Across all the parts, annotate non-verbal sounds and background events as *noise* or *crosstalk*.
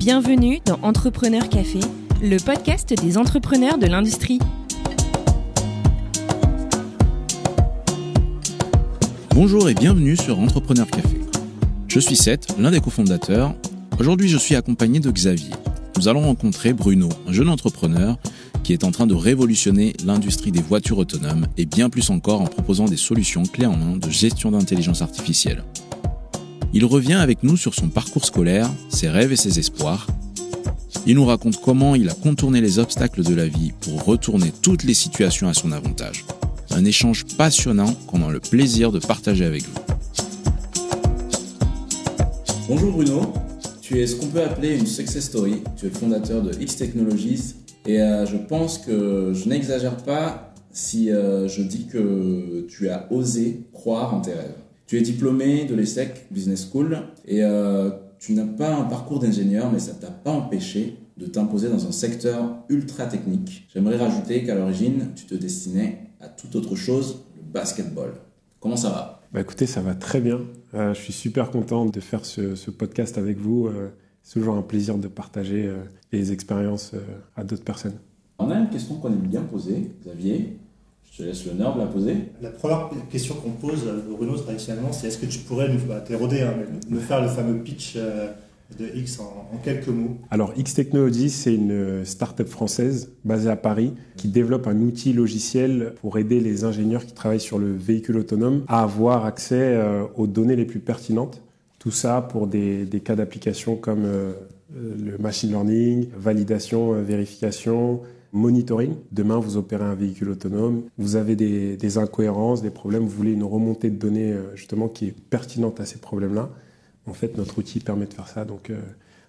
Bienvenue dans Entrepreneur Café, le podcast des entrepreneurs de l'industrie. Bonjour et bienvenue sur Entrepreneur Café. Je suis Seth, l'un des cofondateurs. Aujourd'hui, je suis accompagné de Xavier. Nous allons rencontrer Bruno, un jeune entrepreneur qui est en train de révolutionner l'industrie des voitures autonomes et bien plus encore en proposant des solutions clés en main de gestion d'intelligence artificielle. Il revient avec nous sur son parcours scolaire, ses rêves et ses espoirs. Il nous raconte comment il a contourné les obstacles de la vie pour retourner toutes les situations à son avantage. Un échange passionnant qu'on a le plaisir de partager avec vous. Bonjour Bruno, tu es ce qu'on peut appeler une success story. Tu es le fondateur de X Technologies et euh, je pense que je n'exagère pas si euh, je dis que tu as osé croire en tes rêves. Tu es diplômé de l'ESSEC Business School et euh, tu n'as pas un parcours d'ingénieur, mais ça t'a pas empêché de t'imposer dans un secteur ultra technique. J'aimerais rajouter qu'à l'origine, tu te destinais à toute autre chose, le basketball. Comment ça va? Bah Écoutez, ça va très bien. Euh, je suis super content de faire ce, podcast avec vous. Euh, c'est toujours un plaisir de partager les expériences à d'autres personnes. On a une question qu'on aime bien poser, Xavier. Je te laisse l'honneur de la poser. La première question qu'on pose, euh, Bruno, traditionnellement, c'est est-ce que tu pourrais nous, bah, hein, me faire le fameux pitch euh, de X en, quelques mots Alors, X Technologies, c'est une euh, start-up française basée à Paris qui développe un outil logiciel pour aider les ingénieurs qui travaillent sur le véhicule autonome à avoir accès aux données les plus pertinentes. Tout ça pour des, des cas d'application comme le machine learning, validation, vérification, monitoring. Demain, vous opérez un véhicule autonome, vous avez des, incohérences, des problèmes, vous voulez une remontée de données euh, justement qui est pertinente à ces problèmes-là. En fait, notre outil permet de faire ça. Donc, euh,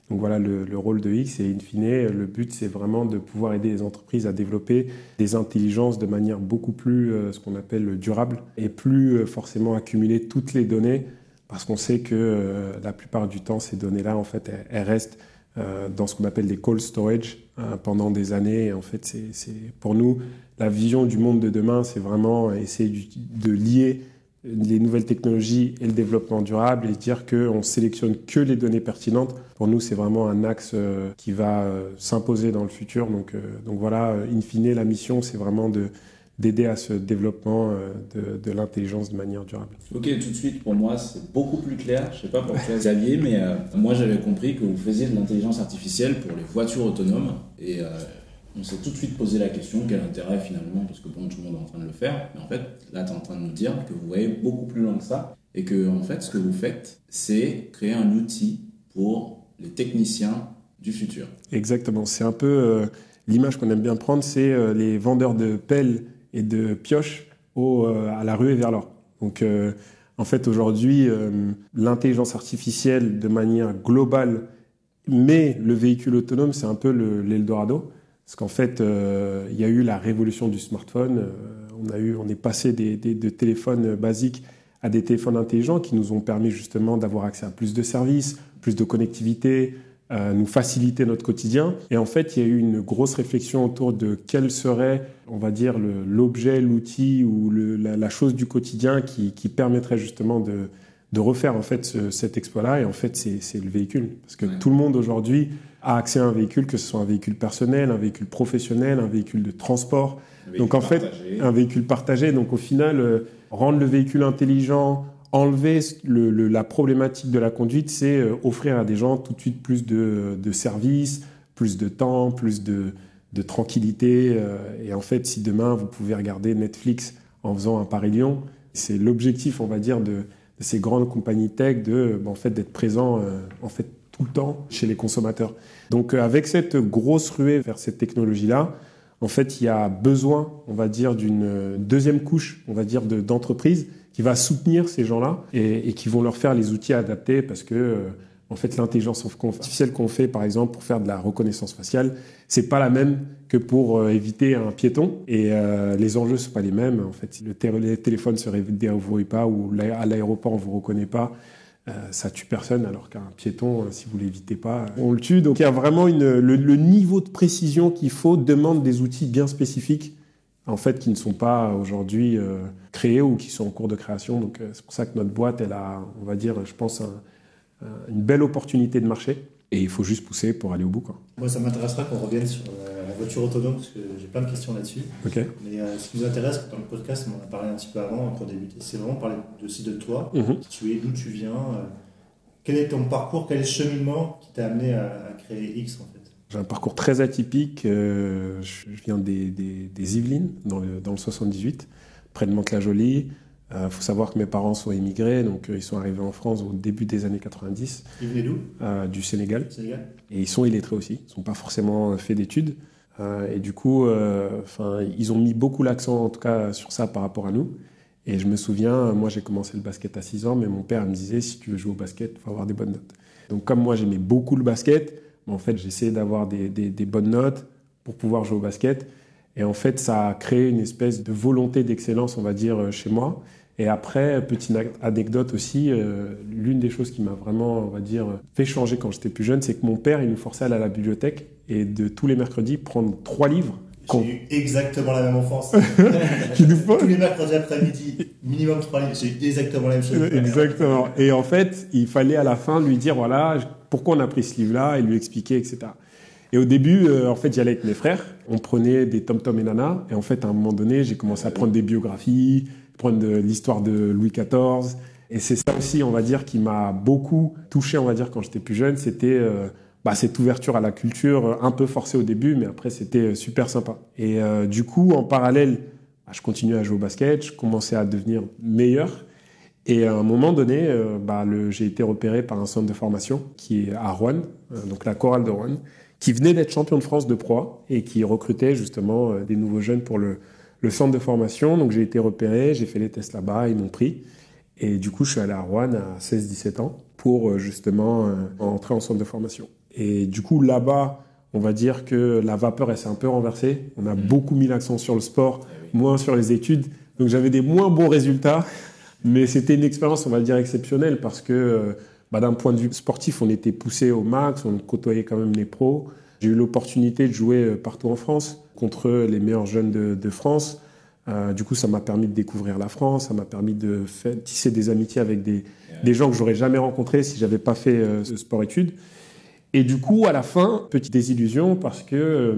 voilà le, rôle de X et in fine, le but c'est vraiment de pouvoir aider les entreprises à développer des intelligences de manière beaucoup plus euh, ce qu'on appelle durable et plus forcément accumuler toutes les données parce qu'on sait que la plupart du temps ces données-là en fait elles restent dans ce qu'on appelle des cold storage euh, pendant des années. En fait, c'est pour nous la vision du monde de demain, c'est vraiment essayer de lier les nouvelles technologies et le développement durable et dire qu'on sélectionne que les données pertinentes. Pour nous, c'est vraiment un axe euh, qui va s'imposer dans le futur. Donc, donc voilà, in fine, la mission, c'est vraiment de d'aider à ce développement euh, de, l'intelligence de manière durable. Ok, tout de suite, pour moi, c'est beaucoup plus clair. Je ne sais pas pour toi, Xavier, mais euh, moi, j'avais compris que vous faisiez de l'intelligence artificielle pour les voitures autonomes. Et euh, on s'est tout de suite posé la question, quel intérêt finalement, parce que bon, tout le monde est en train de le faire. Mais en fait, là, tu es en train de nous dire que vous voyez beaucoup plus loin que ça. Et que, en fait, ce que vous faites, c'est créer un outil pour les techniciens du futur. Exactement. C'est un peu l'image qu'on aime bien prendre, c'est les vendeurs de pelles et de pioche euh, à la rue et vers l'or. Donc, euh, en fait, aujourd'hui, euh, l'intelligence artificielle, de manière globale, mais le véhicule autonome, c'est un peu l'Eldorado. Parce qu'en fait, il y a eu la révolution du smartphone. on, a eu, on est passé de téléphones basiques à des téléphones intelligents qui nous ont permis justement d'avoir accès à plus de services, plus de connectivité, nous faciliter notre quotidien. Et en fait, il y a eu une grosse réflexion autour de quel serait, on va dire, l'objet, l'outil ou le, la, chose du quotidien qui, qui permettrait justement de, de, refaire en fait cet exploit-là. Et en fait, c'est le véhicule. Parce que tout le monde aujourd'hui a accès à un véhicule, que ce soit un véhicule personnel, un véhicule professionnel, un véhicule de transport. Donc en fait, un véhicule partagé. Donc au final, euh, rendre le véhicule intelligent, enlever le, la problématique de la conduite, c'est euh, offrir à des gens tout de suite plus de, services, plus de temps, plus de, tranquillité. Euh, et en fait, si demain vous pouvez regarder Netflix en faisant un Paris-Lyon, c'est l'objectif, on va dire, de, ces grandes compagnies tech, de, ben, en fait, d'être présent euh, en fait tout le temps chez les consommateurs. Donc, avec cette grosse ruée vers cette technologie-là, en fait, il y a besoin, on va dire, d'une deuxième couche, on va dire, d'entreprises qui va soutenir ces gens-là et, qui vont leur faire les outils adaptés parce que euh, en fait l'intelligence artificielle qu'on fait par exemple pour faire de la reconnaissance faciale, c'est pas la même que pour euh, éviter un piéton et euh, les enjeux sont pas les mêmes. En fait, si le téléphone se réveille pas ou à l'aéroport on vous reconnaît pas, ça tue personne, alors qu'un piéton, si vous l'évitez pas, on le tue. Donc il y a vraiment une, le niveau de précision qu'il faut demande des outils bien spécifiques en fait, qui ne sont pas aujourd'hui euh, créés ou qui sont en cours de création. Donc, euh, c'est pour ça que notre boîte, elle a, on va dire, je pense, une belle opportunité de marché. Et il faut juste pousser pour aller au bout. Quoi. Moi, ça m'intéressera qu'on revienne sur euh, la voiture autonome, parce que j'ai plein de questions là-dessus. Ok. Mais euh, ce qui nous intéresse dans le podcast, on en a parlé un petit peu avant, pour débuter, c'est vraiment parler aussi de toi, Mhm. qui tu es, d'où tu viens, euh, quel est ton parcours, quel est le cheminement qui t'a amené à, à créer X en fait? J'ai un parcours très atypique. euh, je viens des, des, des Yvelines, dans le, dans le 78, près de Mantes-la-Jolie. Il faut savoir que mes parents sont immigrés, donc euh, ils sont arrivés en France au début des années 90, Il venait d'où? Euh, du Sénégal. Sénégal Et ils sont illettrés aussi. Ils n'ont pas forcément fait d'études. Euh, et du coup, euh, enfin, ils ont mis beaucoup l'accent, en tout cas, sur ça par rapport à nous. Et je me souviens, moi, j'ai commencé le basket à 6 ans, mais mon père me disait, si tu veux jouer au basket, il faut avoir des bonnes notes. Donc, comme moi, j'aimais beaucoup le basket, en fait, j'essayais d'avoir des, des- des bonnes notes pour pouvoir jouer au basket. Et en fait, ça a créé une espèce de volonté d'excellence, on va dire, euh, chez moi. Et après, petite anecdote aussi, euh, l'une des choses qui m'a vraiment, on va dire, fait changer quand j'étais plus jeune, c'est que mon père, il nous forçait à aller à la bibliothèque et de tous les mercredis prendre trois livres. J'ai eu exactement la même enfance. *laughs* Qui nous Tous les mercredis après-midi, minimum 3 livres, j'ai eu exactement la même chose. Exactement. Et en fait, il fallait à la fin lui dire, voilà, pourquoi on a pris ce livre-là et lui expliquer, etc. Et au début, euh, en fait, j'allais avec mes frères. On prenait des Tom Tom et Nana. Et en fait, à un moment donné, j'ai commencé à prendre des biographies, prendre de l'histoire de Louis XIV. Et c'est ça aussi, on va dire, qui m'a beaucoup touché, on va dire, quand j'étais plus jeune. C'était euh, bah, cette ouverture à la culture, euh, un peu forcée au début, mais après, c'était super sympa. Et du coup, en parallèle, bah, je continuais à jouer au basket, je commençais à devenir meilleur. Et à un moment donné, euh, bah, le- j'ai été repéré par un centre de formation qui est à Rouen, euh, donc la chorale de Rouen, qui venait d'être champion de France de proie et qui recrutait justement euh, des nouveaux jeunes pour le, le centre de formation. Donc j'ai été repéré, j'ai fait les tests là-bas, ils m'ont pris. Et du coup, je suis allé à Rouen à 16-17 ans pour euh, justement entrer en centre de formation. Et du coup, là-bas, on va dire que la vapeur, elle s'est un peu renversée. On a beaucoup mis l'accent sur le sport, moins sur les études. Donc j'avais des moins bons résultats. Mais c'était une expérience, on va dire, exceptionnelle parce que euh, bah, d'un point de vue sportif, on était poussé au max, on côtoyait quand même les pros. J'ai eu l'opportunité de jouer euh, partout en France contre les meilleurs jeunes de, de France. Euh, du coup, ça m'a permis de découvrir la France, ça m'a permis de faire, tisser des amitiés avec des, des gens que j'aurais jamais rencontrés si j'avais pas fait euh, ce sport-études. Et du coup, à la fin, petite désillusion parce que, euh,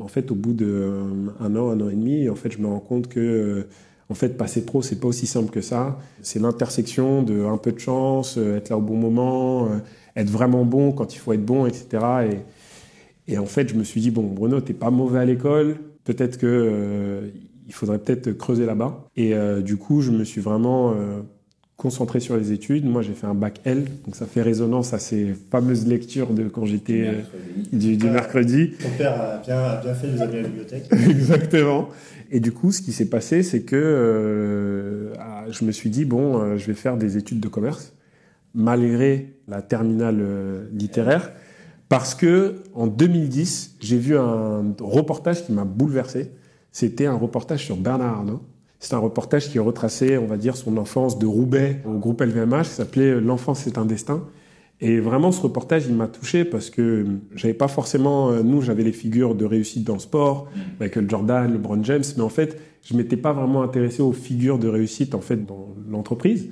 en fait, au bout d'un an, un an et demi, en fait, je me rends compte que, en fait, passer pro, c'est pas aussi simple que ça. C'est l'intersection de un peu de chance, euh, être là au bon moment, euh, être vraiment bon quand il faut être bon, etc. Et, et en fait, je me suis dit bon, Bruno, t'es pas mauvais à l'école. Peut-être que euh, il faudrait peut-être creuser là-bas. Et euh, du coup, je me suis vraiment euh, concentré sur les études. Moi, j'ai fait un bac L, donc ça fait résonance à ces fameuses lectures de quand j'étais euh, du, du mercredi. Ton père a bien, a bien fait de nous amener à la bibliothèque. *laughs* Exactement. Et du coup, ce qui s'est passé, c'est que euh, ah, je me suis dit bon, euh, je vais faire des études de commerce, malgré la terminale euh, littéraire, parce que en 2010, j'ai vu un reportage qui m'a bouleversé. C'était un reportage sur Bernard Arnault. C'est un reportage qui retraçait, on va dire, son enfance de Roubaix au groupe LVMH, qui s'appelait L'enfance c'est un destin. Et vraiment, ce reportage, il m'a touché parce que j'avais pas forcément, euh, nous, j'avais les figures de réussite dans le sport, Michael Jordan, LeBron James, mais en fait, je m'étais pas vraiment intéressé aux figures de réussite, en fait, dans l'entreprise.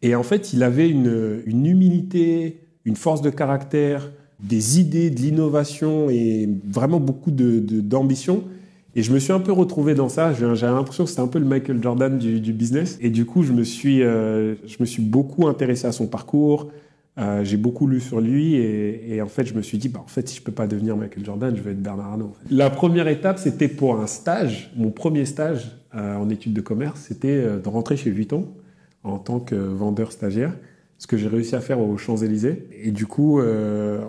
Et en fait, il avait une, humilité, une force de caractère, des idées, de l'innovation et vraiment beaucoup de, de- d'ambition. Et je me suis un peu retrouvé dans ça. J'avais l'impression que c'était un peu le Michael Jordan du, business. Et du coup, je me suis, euh, je me suis beaucoup intéressé à son parcours. Euh, j'ai beaucoup lu sur lui et, en fait, je me suis dit, bah, en fait, si je peux pas devenir Michael Jordan, je vais être Bernard Arnault. La première étape, c'était pour un stage. Mon premier stage euh, en études de commerce, c'était de rentrer chez Vuitton en tant que vendeur stagiaire, ce que j'ai réussi à faire aux Champs-Élysées. Et du coup,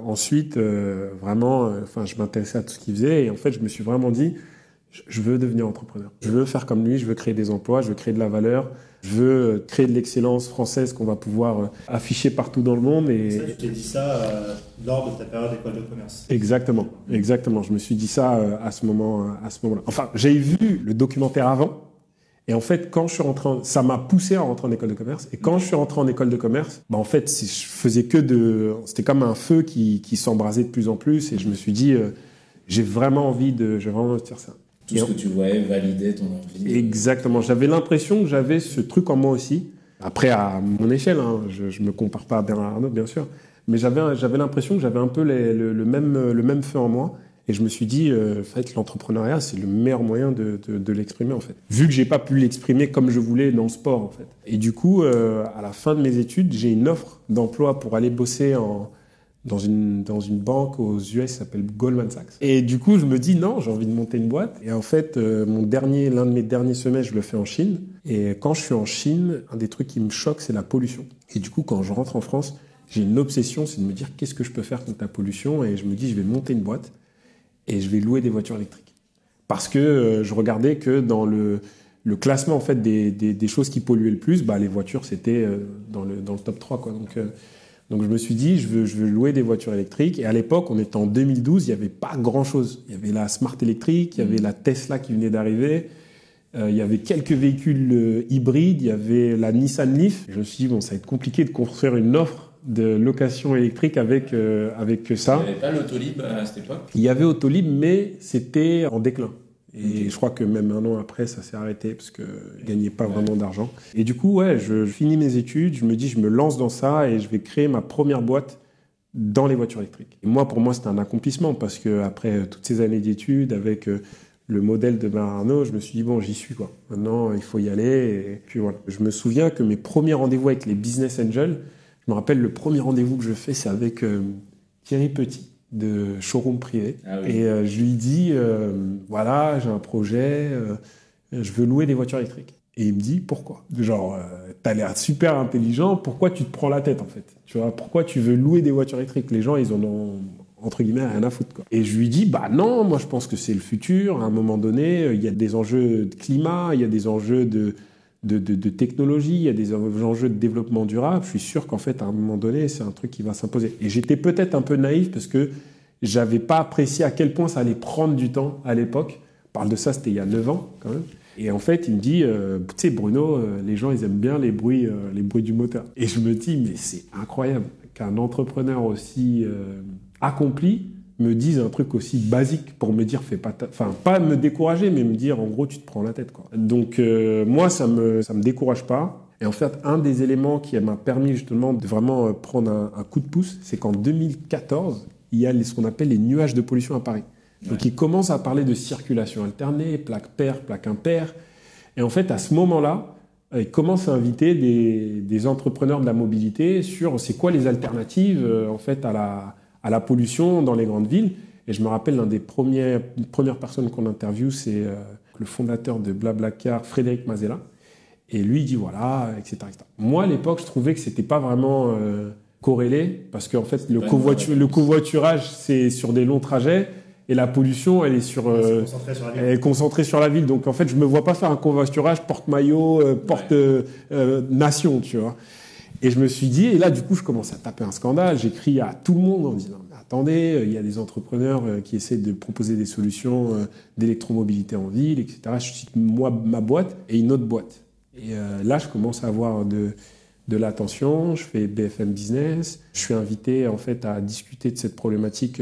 ensuite, vraiment, je m'intéressais à tout ce qu'il faisait et en fait, je me suis vraiment dit, je- veux devenir entrepreneur. Je veux faire comme lui, je veux créer des emplois, je veux créer de la valeur, je veux euh, créer de l'excellence française qu'on va pouvoir euh, afficher partout dans le monde. Et... Ça, tu t'es dit ça euh, lors de ta période d'école de commerce. Exactement, exactement. Je me suis dit ça euh, à ce moment, à ce moment-là. Enfin, j'ai vu le documentaire avant, et en fait, quand je suis rentré, en- ça m'a poussé à rentrer en école de commerce. Et quand je suis rentré en école de commerce, bah en fait, je faisais que de, c'était comme un feu qui, qui s'embrasait de plus en plus, et je me suis dit, euh, j'ai vraiment envie de, j'ai vraiment envie de faire ça. Tout Et ce que tu voyais validait ton envie. Exactement. J'avais l'impression que j'avais ce truc en moi aussi. Après, à mon échelle, hein, je ne me compare pas à Bernard Arnault, bien sûr. Mais j'avais, j'avais l'impression que j'avais un peu les- le, le même, le même feu en moi. Et je me suis dit, euh, en fait, l'entrepreneuriat, c'est le meilleur moyen de, de, de l'exprimer, en fait. Vu que j'ai pas pu l'exprimer comme je voulais dans le sport, en fait. Et du coup, euh, à la fin de mes études, j'ai une offre d'emploi pour aller bosser en, dans une, dans une banque aux US qui s'appelle Goldman Sachs. Et du coup, je me dis non, j'ai envie de monter une boîte. Et en fait, euh, mon dernier, l'un de mes derniers semestres, je le fais en Chine. Et quand je suis en Chine, un des trucs qui me choque, c'est la pollution. Et du coup, quand je rentre en France, j'ai une obsession, c'est de me dire qu'est-ce que je peux faire contre la pollution? Et je me dis, je vais monter une boîte et je vais louer des voitures électriques. Parce que euh, je regardais que dans le, le classement en fait des, des, des choses qui polluaient le plus, bah, les voitures c'était euh, dans, le, dans le top 3. Quoi. Donc, donc je me suis dit, je veux, je veux louer des voitures électriques. Et à l'époque, on était en 2012, il n'y avait pas grand-chose. Il y avait la Smart électrique, il y avait la Tesla qui venait d'arriver, euh, il y avait quelques véhicules euh, hybrides, il y avait la Nissan Leaf. Je me suis dit, bon, ça va être compliqué de construire une offre de location électrique avec, euh, avec ça. Il n'y avait pas l'autolib à cette époque? Il y avait Autolib, mais c'était en déclin. Et je crois que même un an après, ça s'est arrêté parce que je gagnais pas vraiment d'argent. Et du coup, ouais, je, je finis mes études, je me dis, je me lance dans ça et je vais créer ma première boîte dans les voitures électriques. Et moi, pour moi, c'était un accomplissement parce que après euh, toutes ces années d'études, avec euh, le modèle de Arnault, je me suis dit, bon, j'y suis, quoi. Maintenant, il faut y aller. Et puis voilà. Je me souviens que mes premiers rendez-vous avec les business angels, je me rappelle le premier rendez-vous que je fais, c'est avec euh, Thierry Petit de Showroom Privé. Ah oui. Et euh, je lui dis, euh, voilà, j'ai un projet, euh, je veux louer des voitures électriques. Et il me dit, pourquoi? Genre, t'as l'air super intelligent, pourquoi tu te prends la tête en fait? Tu vois, pourquoi tu veux louer des voitures électriques? Les gens, ils en ont entre guillemets rien à foutre. Quoi. Et je lui dis, bah non, moi je pense que c'est le futur. À un moment donné, il y a des enjeux de climat, il y a des enjeux de, de, technologie, il y a des enjeux de développement durable. Je suis sûr qu'en fait, à un moment donné, c'est un truc qui va s'imposer. Et j'étais peut-être un peu naïf parce que j'avais pas apprécié à quel point ça allait prendre du temps à l'époque. Je parle de ça, c'était il y a 9 ans quand même. Et en fait, il me dit, euh, tu sais, Bruno, euh, les gens, ils aiment bien les bruits, euh, les bruits du moteur. Et je me dis, mais c'est incroyable qu'un entrepreneur aussi accompli me dise un truc aussi basique pour me dire, fais pas, ta- enfin, pas me décourager, mais me dire, en gros, tu te prends la tête, quoi. Donc, euh, moi, ça me, ça me décourage pas. Et en fait, un des éléments qui m'a permis justement de vraiment euh, prendre un, un coup de pouce, c'est qu'en 2014, il y a ce qu'on appelle les nuages de pollution à Paris. Donc, ils commencent à parler de circulation alternée, plaque paire, plaque impaire. Et en fait, à ce moment-là, euh, ils commencent à inviter des, des entrepreneurs de la mobilité sur c'est quoi les alternatives en fait à la, à la pollution dans les grandes villes. Et je me rappelle l'un des premiers, une première personnes qu'on interviewe, c'est euh, le fondateur de Blablacar, Frédéric Mazella. Et lui, il dit voilà, etc. etc. Moi, à l'époque, je trouvais que c'était pas vraiment euh, corrélé parce qu'en fait, le, covoitu- le covoiturage, c'est sur des longs trajets et la pollution, elle est sur. euh, sur elle est concentrée sur la ville. Donc en fait, je me vois pas faire un covoiturage porte-maillot, euh, porte euh, euh, nation, tu vois. Et je me suis dit, et là du coup, je commence à taper un scandale. J'écris à tout le monde en disant, mais attendez, euh, il y a des entrepreneurs euh, qui essaient de proposer des solutions euh, d'électromobilité en ville, etc. Je cite moi ma boîte et une autre boîte. Et là, je commence à avoir de de l'attention. Je fais BFM Business. Je suis invité en fait à discuter de cette problématique.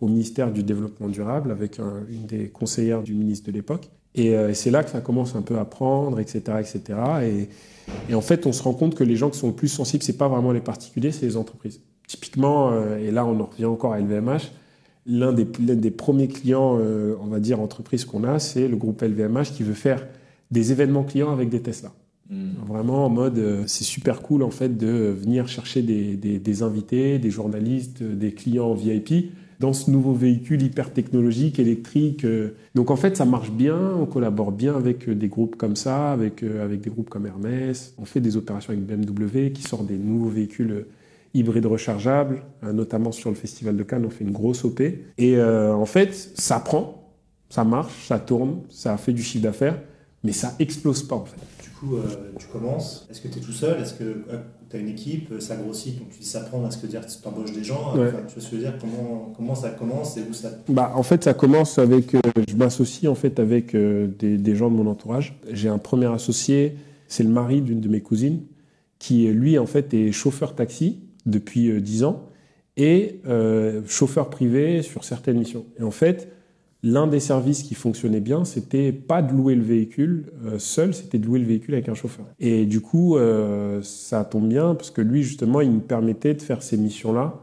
au ministère du Développement durable avec un- une des conseillères du ministre de l'époque. Et c'est là que ça commence un peu à prendre, etc., etc. Et, et en fait, on se rend compte que les gens qui sont le plus sensibles, c'est pas vraiment les particuliers, c'est les entreprises. Typiquement, euh, et là, on en revient encore à LVMH. L'un des, des premiers clients, euh, on va dire entreprises qu'on a, c'est le groupe LVMH qui veut faire des événements clients avec des Tesla. Hmm. Vraiment en mode, euh, c'est super cool en fait de venir chercher des, des- des invités, des journalistes, des clients VIP dans ce nouveau véhicule hyper technologique, électrique. euh. Donc en fait, ça marche bien, on collabore bien avec euh, des groupes comme ça, avec, euh, avec des groupes comme Hermès. On fait des opérations avec BMW qui sort des nouveaux véhicules hybrides rechargeables, euh, notamment sur le Festival de Cannes, on fait une grosse OP. Et en fait, ça prend, ça marche, ça tourne, ça fait du chiffre d'affaires, mais ça explose pas en fait. Du coup, tu commences. Est-ce que tu es tout seul? Tu as une équipe Ça grossit Donc, tu dis ça prend. Est-ce que dire tu embauches des gens Ouais. Enfin, Tu vois ce que je veux dire comment, comment ça commence et où ça. Bah, en fait, ça commence avec. euh, je m'associe en fait avec euh, des, des gens de mon entourage. J'ai un premier associé, c'est le mari d'une de mes cousines, qui lui en fait est chauffeur taxi depuis euh, 10 ans et euh, chauffeur privé sur certaines missions. Et en fait, l'un des services qui fonctionnait bien, c'était pas de louer le véhicule euh, seul, c'était de louer le véhicule avec un chauffeur. Et du coup, euh, ça tombe bien parce que lui, justement, il me permettait de faire ces missions-là,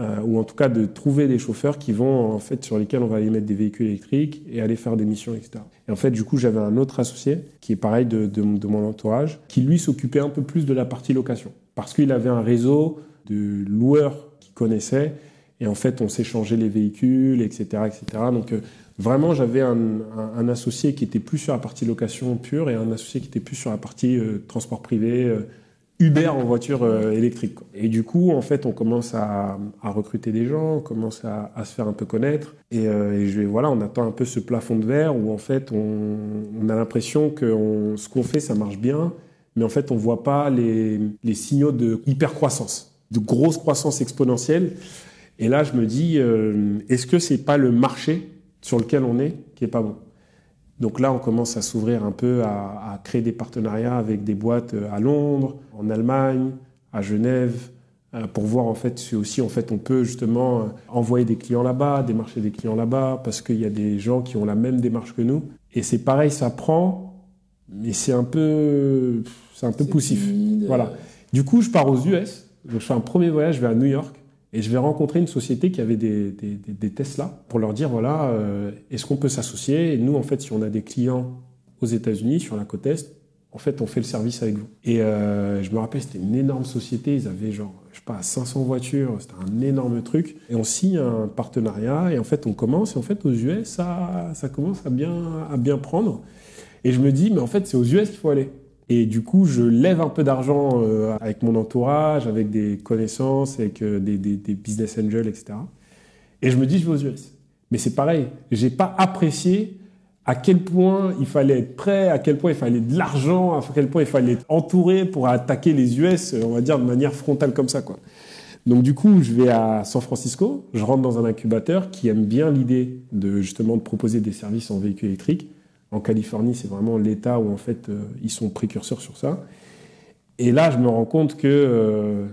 euh, ou en tout cas de trouver des chauffeurs qui vont, en fait, sur lesquels on va aller mettre des véhicules électriques et aller faire des missions, etc. Et en fait, du coup, j'avais un autre associé qui est pareil de, mon entourage, qui lui s'occupait un peu plus de la partie location, parce qu'il avait un réseau de loueurs qu'il connaissait. Et en fait, on s'échangeait les véhicules, etc., etc. Donc, Vraiment, j'avais un, associé qui était plus sur la partie location pure et un associé qui était plus sur la partie euh, transport privé, euh, Uber en voiture euh, électrique. Et du coup, en fait, on commence à, recruter des gens, on commence à, se faire un peu connaître. Et, je, voilà, on attend un peu ce plafond de verre où en fait, on, a l'impression que ce qu'on fait, ça marche bien, mais en fait, on voit pas les, les signaux de hyper croissance, de grosse croissance exponentielle. Et là, je me dis, est-ce que c'est pas le marché sur lequel on est qui est pas bon. Donc là, on commence à s'ouvrir un peu, à, à, créer des partenariats avec des boîtes à Londres, en Allemagne, à Genève, euh, pour voir en fait si aussi en fait on peut justement envoyer des clients là-bas, démarcher des clients là-bas, parce qu'il y a des gens qui ont la même démarche que nous. Et c'est pareil, ça prend, mais c'est un peu, c'est un peu poussif. Timide. Voilà. Du coup, je pars aux US. Donc, je fais un premier voyage vers New York. Et je vais rencontrer une société qui avait des, Tesla pour leur dire voilà, euh, est-ce qu'on peut s'associer? Et nous, en fait, si on a des clients aux États-Unis, sur la côte Est, en fait, on fait le service avec vous. Et euh, je me rappelle, c'était une énorme société. Ils avaient genre, je sais pas, 500 voitures. C'était un énorme truc. Et on signe un partenariat. Et en fait, on commence. Et en fait, aux US, ça, ça commence à bien, à bien prendre. Et je me dis, mais en fait, c'est aux US qu'il faut aller. Et du coup, je lève un peu d'argent euh, avec mon entourage, avec des connaissances, avec euh, des, business angels, etc. Et je me dis, je vais aux US. Mais c'est pareil, j'ai pas apprécié à quel point il fallait être prêt, à quel point il fallait de l'argent, à quel point il fallait être entouré pour attaquer les US, on va dire de manière frontale comme ça. Donc du coup, je vais à San Francisco, je rentre dans un incubateur qui aime bien l'idée de justement de proposer des services en véhicule électrique. En Californie, c'est vraiment l'État où en fait euh, ils sont précurseurs sur ça. Et là, je me rends compte que euh,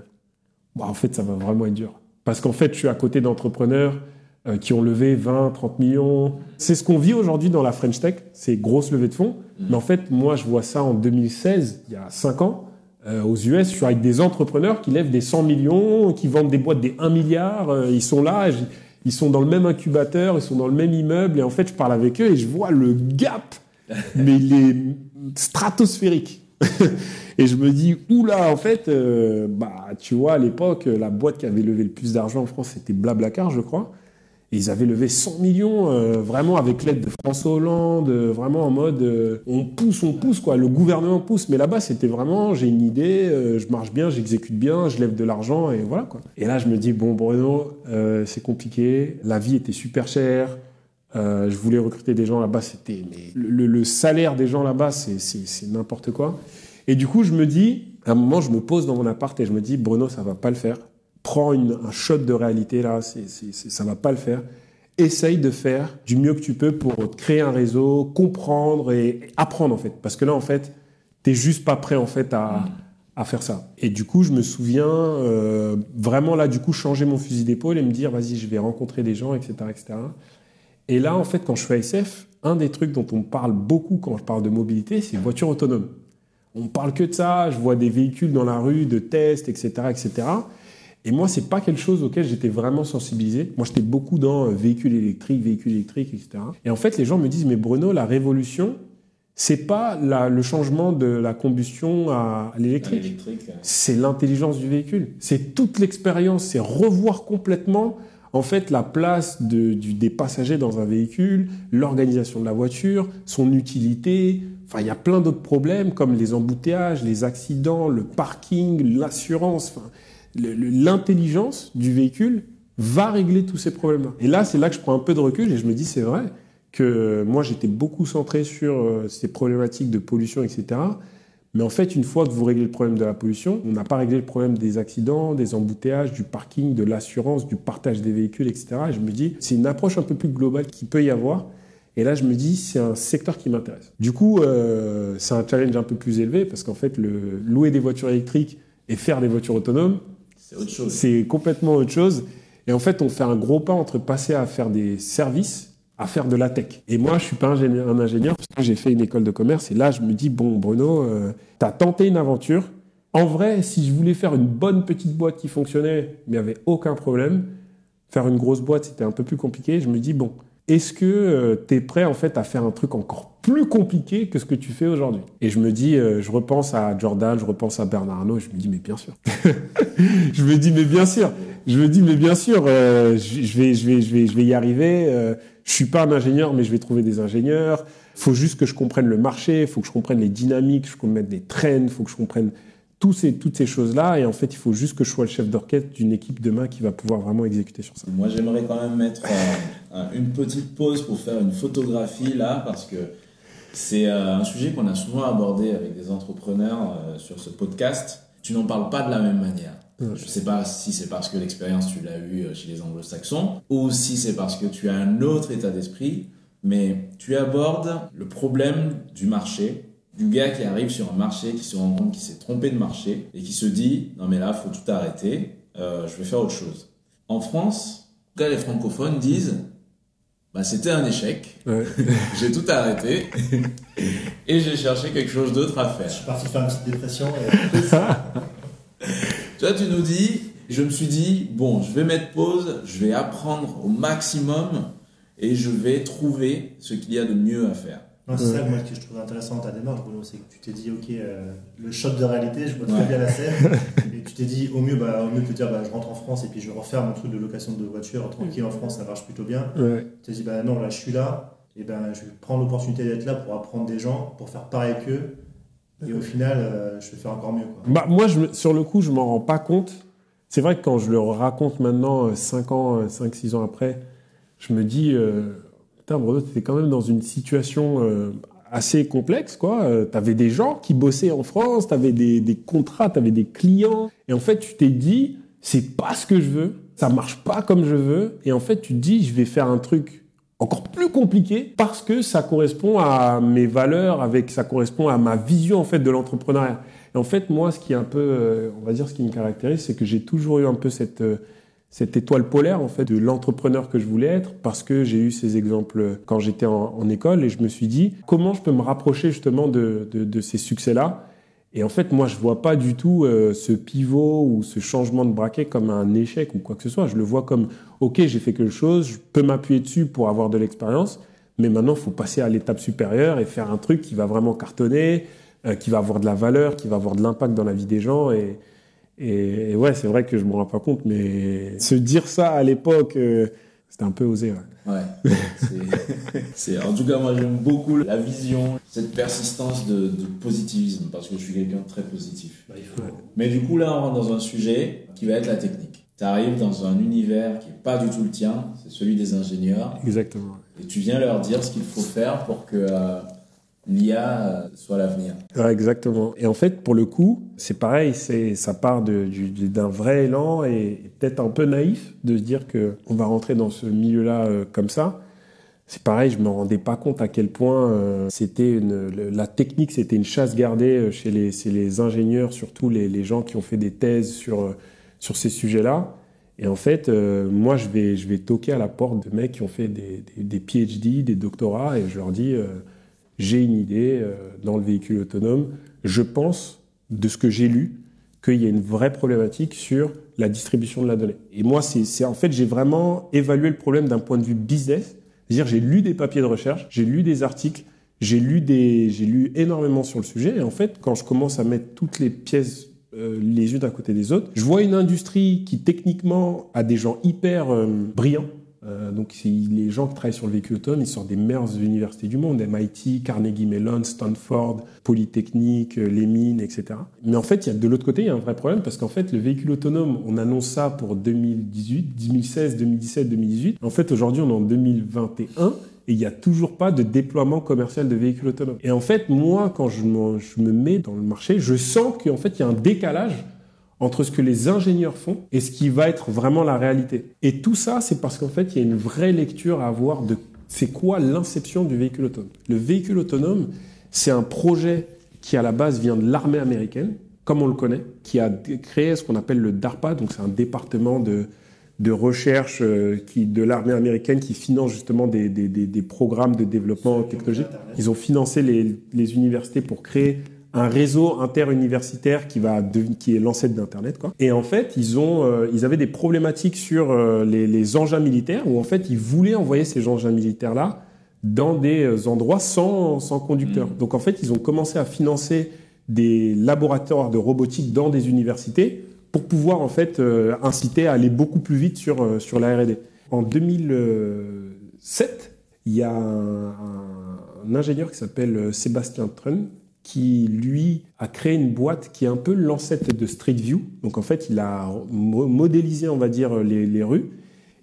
bah, en fait, ça va vraiment être dur. Parce qu'en fait, je suis à côté d'entrepreneurs euh, qui ont levé 20, 30 millions. C'est ce qu'on vit aujourd'hui dans la French Tech, c'est grosse levée de fonds. Mmh. Mais en fait, moi, je vois ça en 2016, il y a 5 ans. Aux US, je suis avec des entrepreneurs qui lèvent des 100 millions, qui vendent des boîtes des 1 milliard. Ils sont là. Ils sont dans le même incubateur, ils sont dans le même immeuble, et en fait, je parle avec eux et je vois le gap, *laughs* mais il est stratosphérique. *laughs* et je me dis, oula, en fait, euh, bah, tu vois, à l'époque, la boîte qui avait levé le plus d'argent en France, c'était Blablacar, je crois. Ils avaient levé 100 millions, euh, vraiment avec l'aide de François Hollande, euh, vraiment en mode euh, on pousse, on pousse, quoi. Le gouvernement pousse. Mais là-bas, c'était vraiment j'ai une idée, euh, je marche bien, j'exécute bien, je lève de l'argent et voilà, quoi. Et là, je me dis bon, Bruno, euh, c'est compliqué. La vie était super chère. je voulais recruter des gens là-bas, c'était. Le, le, salaire des gens là-bas, c'est n'importe quoi. Et du coup, je me dis, à un moment, je me pose dans mon appart et je me dis, Bruno, ça va pas le faire prends un shot de réalité là, ça va pas le faire. Essaye de faire du mieux que tu peux pour créer un réseau, comprendre et apprendre en fait. Parce que là en fait, t'es juste pas prêt en fait à, à faire ça. Et du coup, je me souviens euh, vraiment là du coup changer mon fusil d'épaule et me dire vas-y, je vais rencontrer des gens, etc., etc. Et là en fait, quand je fais SF, un des trucs dont on parle beaucoup quand je parle de mobilité, c'est voiture autonome. On parle que de ça. Je vois des véhicules dans la rue, de tests, etc., etc. Et moi, c'est pas quelque chose auquel j'étais vraiment sensibilisé. Moi, j'étais beaucoup dans euh, véhicules électriques, véhicules électriques, etc. Et en fait, les gens me disent, mais Bruno, la révolution, c'est pas la, le changement de la combustion à, à l'électrique. C'est l'intelligence du véhicule. C'est toute l'expérience. C'est revoir complètement, en fait, la place de, du, des passagers dans un véhicule, l'organisation de la voiture, son utilité. Enfin, il y a plein d'autres problèmes comme les embouteillages, les accidents, le parking, l'assurance. Enfin, l'intelligence du véhicule va régler tous ces problèmes-là. Et là, c'est là que je prends un peu de recul et je me dis, c'est vrai que moi, j'étais beaucoup centré sur euh, ces problématiques de pollution, etc. Mais en fait, une fois que vous réglez le problème de la pollution, on n'a pas réglé le problème des accidents, des embouteillages, du parking, de l'assurance, du partage des véhicules, etc. Et je me dis, c'est une approche un peu plus globale qui peut y avoir. Et là, je me dis, c'est un secteur qui m'intéresse. Du coup, euh, c'est un challenge un peu plus élevé parce qu'en fait, le, louer des voitures électriques et faire des voitures autonomes, c'est autre chose. C'est complètement autre chose. Et en fait, on fait un gros pas entre passer à faire des services à faire de la tech. Et moi, je suis pas un ingénieur parce que j'ai fait une école de commerce. Et là, je me dis, bon, Bruno, euh, tu as tenté une aventure. En vrai, si je voulais faire une bonne petite boîte qui fonctionnait, mais il n'y avait aucun problème, faire une grosse boîte, c'était un peu plus compliqué. Je me dis, bon, est-ce que tu es prêt en fait à faire un truc encore plus compliqué que ce que tu fais aujourd'hui Et je me dis, euh, je repense à Jordan, je repense à Bernard Arnault, je me dis, mais bien sûr. *laughs* je me dis, mais bien sûr. Je me dis, mais bien sûr, euh, je, vais, je, vais, je, vais, je vais y arriver. Euh, je suis pas un ingénieur, mais je vais trouver des ingénieurs. faut juste que je comprenne le marché, il faut que je comprenne les dynamiques, je comprenne des trends, il faut que je comprenne tous ces, toutes ces choses-là. Et en fait, il faut juste que je sois le chef d'orchestre d'une équipe demain qui va pouvoir vraiment exécuter sur ça. Moi, j'aimerais quand même mettre euh, une petite pause pour faire une photographie là, parce que c'est euh, un sujet qu'on a souvent abordé avec des entrepreneurs euh, sur ce podcast. Tu n'en parles pas de la même manière. Je ne sais pas si c'est parce que l'expérience tu l'as eu chez les anglo-saxons ou si c'est parce que tu as un autre état d'esprit, mais tu abordes le problème du marché du gars qui arrive sur un marché, qui se rend compte qu'il s'est trompé de marché et qui se dit non mais là faut tout arrêter, euh, je vais faire autre chose. En France, cas les francophones disent bah c'était un échec, *laughs* j'ai tout arrêté *laughs* et j'ai cherché quelque chose d'autre à faire. Je suis parti faire une petite dépression. *laughs* Toi tu nous dis je me suis dit bon je vais mettre pause, je vais apprendre au maximum et je vais trouver ce qu'il y a de mieux à faire. Non, c'est ça moi, que je trouve intéressant dans ta démarche, Bruno, c'est que tu t'es dit, ok, euh, le choc de réalité, je vois très bien la scène, *laughs* et tu t'es dit, au mieux, bah, au mieux que de dire, bah, je rentre en France et puis je refais mon truc de location de voiture tranquille en France, ça marche plutôt bien. Tu t'es dit, bah non, là, je suis là, et ben, je vais prendre l'opportunité d'être là pour apprendre des gens, pour faire pareil qu'eux, et au final, euh, je vais faire encore mieux. Quoi. Bah, moi, je, sur le coup, je m'en rends pas compte. C'est vrai que quand je le raconte maintenant, 5 euh, ans, 5-6 ans après, je me dis, putain, Bruno, quand même dans une situation euh, assez complexe, quoi. Euh, tu avais des gens qui bossaient en France, tu avais des, des contrats, tu avais des clients. Et en fait, tu t'es dit, c'est pas ce que je veux, ça marche pas comme je veux. Et en fait, tu te dis, je vais faire un truc encore plus compliqué parce que ça correspond à mes valeurs, avec ça correspond à ma vision en fait de l'entrepreneuriat. Et en fait, moi, ce qui est un peu, euh, on va dire, ce qui me caractérise, c'est que j'ai toujours eu un peu cette cette étoile polaire en fait de l'entrepreneur que je voulais être parce que j'ai eu ces exemples quand j'étais en, école et je me suis dit comment je peux me rapprocher justement de, ces succès-là? Et en fait moi je vois pas du tout euh, ce pivot ou ce changement de braquet comme un échec ou quoi que ce soit. Je le vois comme ok j'ai fait quelque chose je peux m'appuyer dessus pour avoir de l'expérience mais maintenant il faut passer à l'étape supérieure et faire un truc qui va vraiment cartonner euh, qui va avoir de la valeur qui va avoir de l'impact dans la vie des gens et et, ouais, c'est vrai que je me rends pas compte, mais se dire ça à l'époque, euh, c'était un peu osé. Ouais. ouais c'est, en tout cas, moi j'aime beaucoup la vision, cette persistance de, positivisme, parce que je suis quelqu'un de très positif. Bah, mais du coup, là, on rentre dans un sujet qui va être la technique. Tu arrives dans un univers qui n'est pas du tout le tien, c'est celui des ingénieurs. Exactement. Et tu viens leur dire ce qu'il faut faire pour que euh, l'IA soit l'avenir. exactement. Et en fait, pour le coup, c'est pareil, c'est ça part d'un vrai élan et, peut-être un peu naïf de se dire que on va rentrer dans ce milieu-là euh, comme ça. C'est pareil, je me rendais pas compte à quel point euh, c'était la technique, c'était une chasse gardée euh, chez les, les ingénieurs, surtout les, gens qui ont fait des thèses sur sur ces sujets-là. Et en fait, moi, je vais je vais toquer à la porte de mecs qui ont fait des, des PhD, des doctorats, et je leur dis j'ai une idée euh, dans le véhicule autonome. Je pense, de ce que j'ai lu, qu'il y a une vraie problématique sur la distribution de la donnée. Et moi, c'est en fait, j'ai vraiment évalué le problème d'un point de vue business. C'est-à-dire, j'ai lu des papiers de recherche, j'ai lu des articles, j'ai lu des, lu énormément sur le sujet. Et en fait, quand je commence à mettre toutes les pièces euh, les unes à côté des autres, je vois une industrie qui techniquement a des gens hyper euh, brillants euh, donc les gens qui travaillent sur le véhicule autonome, ils sortent des meilleures universités du monde, MIT, Carnegie Mellon, Stanford, Polytechnique, euh, les mines, etc. Mais en fait, il y a, de l'autre côté, il y a un vrai problème parce qu'en fait, le véhicule autonome, on annonce ça pour 2018, 2016, 2017, 2018. En fait, aujourd'hui, on est en 2021 et il n'y a toujours pas de déploiement commercial de véhicules autonomes. Et en fait, moi, quand je, je me mets dans le marché, je sens qu'en fait, il y a un décalage entre ce que les ingénieurs font et ce qui va être vraiment la réalité. Et tout ça, c'est parce qu'en fait, il y a une vraie lecture à avoir de c'est quoi l'inception du véhicule autonome. Le véhicule autonome, c'est un projet qui à la base vient de l'armée américaine, comme on le connaît, qui a créé ce qu'on appelle le DARPA, donc c'est un département de, de recherche euh, qui, de l'armée américaine qui finance justement des, des, des, des programmes de développement technologique. Ils ont financé les, les universités pour créer un réseau interuniversitaire qui va de- qui est l'ancêtre d'internet quoi. Et en fait, ils ont euh, ils avaient des problématiques sur euh, les, les engins militaires où en fait, ils voulaient envoyer ces engins militaires là dans des euh, endroits sans sans conducteur. Donc en fait, ils ont commencé à financer des laboratoires de robotique dans des universités pour pouvoir en fait euh, inciter à aller beaucoup plus vite sur sur la R&D. En 2007, il y a un, un ingénieur qui s'appelle Sébastien Trun qui lui a créé une boîte qui est un peu l'ancêtre de Street View. Donc en fait, il a mo- modélisé, on va dire, les, rues.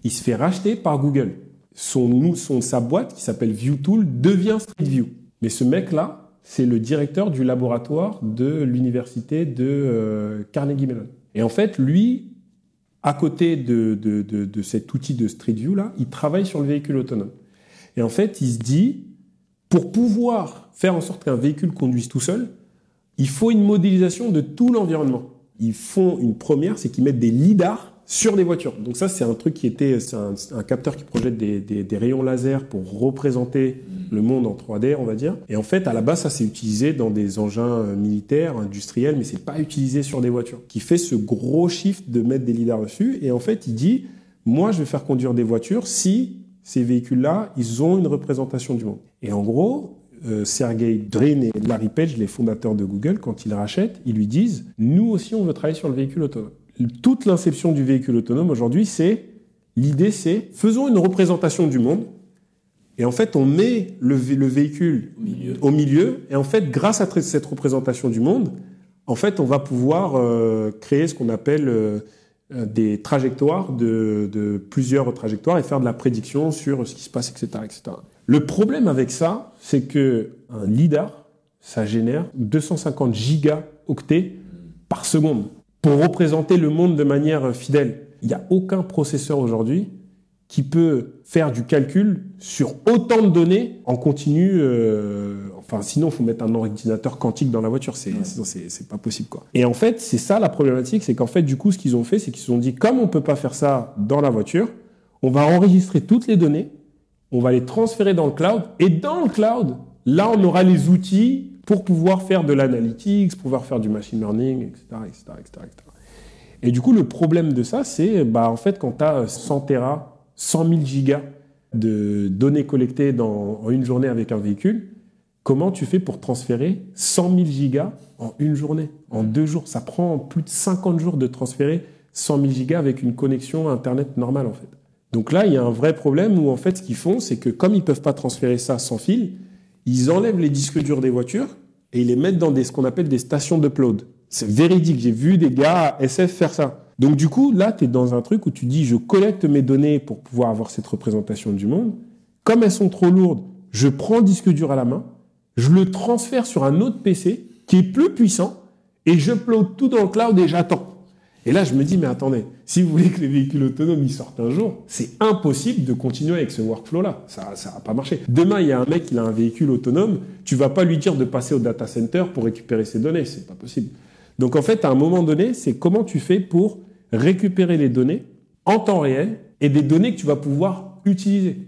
Il se fait racheter par Google. Son, son, sa boîte, qui s'appelle ViewTool, devient Street View. Mais ce mec-là, c'est le directeur du laboratoire de l'université de euh, Carnegie Mellon. Et en fait, lui, à côté de, de, de, cet outil de Street View là, il travaille sur le véhicule autonome. Et en fait, il se dit, pour pouvoir faire en sorte qu'un véhicule conduise tout seul, il faut une modélisation de tout l'environnement. Ils font une première, c'est qu'ils mettent des lidars sur les voitures. Donc ça, c'est un truc qui était, c'est un, capteur qui projette des, des, des rayons laser pour représenter le monde en 3D, on va dire. Et en fait, à la base, ça c'est utilisé dans des engins euh, militaires, industriels, mais c'est pas utilisé sur des voitures. Qui fait ce gros shift de mettre des lidars dessus. Et en fait, il dit, moi, je vais faire conduire des voitures si ces véhicules-là, ils ont une représentation du monde. Et en gros, euh, Sergey Brin et Larry Page, les fondateurs de Google, quand ils rachètent, ils lui disent, nous aussi, on veut travailler sur le véhicule autonome. Toute l'inception du véhicule autonome aujourd'hui, c'est l'idée, c'est faisons une représentation du monde. Et en fait, on met le, vé- le véhicule Au milieu. au milieu. Et en fait, grâce à cette représentation du monde, en fait, on va pouvoir euh, créer ce qu'on appelle euh, des trajectoires de, plusieurs trajectoires et faire de la prédiction sur ce qui se passe, etc., etc. Le problème avec ça, c'est que un lidar, ça génère 250 gigaoctets par seconde pour représenter le monde de manière fidèle. Il n'y a aucun processeur aujourd'hui qui peut faire du calcul sur autant de données en continu. euh, enfin, sinon, il faut mettre un ordinateur quantique dans la voiture. C'est, c'est pas possible, quoi. Et en fait, c'est ça la problématique, c'est qu'en fait, du coup, ce qu'ils ont fait, c'est qu'ils se sont dit, comme on peut pas faire ça dans la voiture, on va enregistrer toutes les données, on va les transférer dans le cloud, et dans le cloud, là, on aura les outils pour pouvoir faire de l'analytics, pouvoir faire du machine learning, etc., etc., etc., etc. Et du coup, le problème de ça, c'est, bah, en fait, quand tu as 100 Tera, 100 000 gigas de données collectées dans, en une journée avec un véhicule, comment tu fais pour transférer 100 000 gigas en une journée, en deux jours? Ça prend plus de 50 jours de transférer 100 000 gigas avec une connexion Internet normale, en fait. Donc là, il y a un vrai problème où, en fait, ce qu'ils font, c'est que comme ils peuvent pas transférer ça sans fil, ils enlèvent les disques durs des voitures et ils les mettent dans des, ce qu'on appelle des stations d'upload. C'est véridique. J'ai vu des gars à SF faire ça. Donc du coup, là, tu es dans un truc où tu dis, je collecte mes données pour pouvoir avoir cette représentation du monde. Comme elles sont trop lourdes, je prends le disque dur à la main, je le transfère sur un autre PC qui est plus puissant et j'upload tout dans le cloud et j'attends. Et là, je me dis, mais attendez, si vous voulez que les véhicules autonomes ils sortent un jour, c'est impossible de continuer avec ce workflow-là. Ça, ça va pas marcher. Demain, il y a un mec, il a un véhicule autonome, tu vas pas lui dire de passer au data center pour récupérer ses données. C'est pas possible. Donc, en fait, à un moment donné, c'est comment tu fais pour récupérer les données en temps réel et des données que tu vas pouvoir utiliser.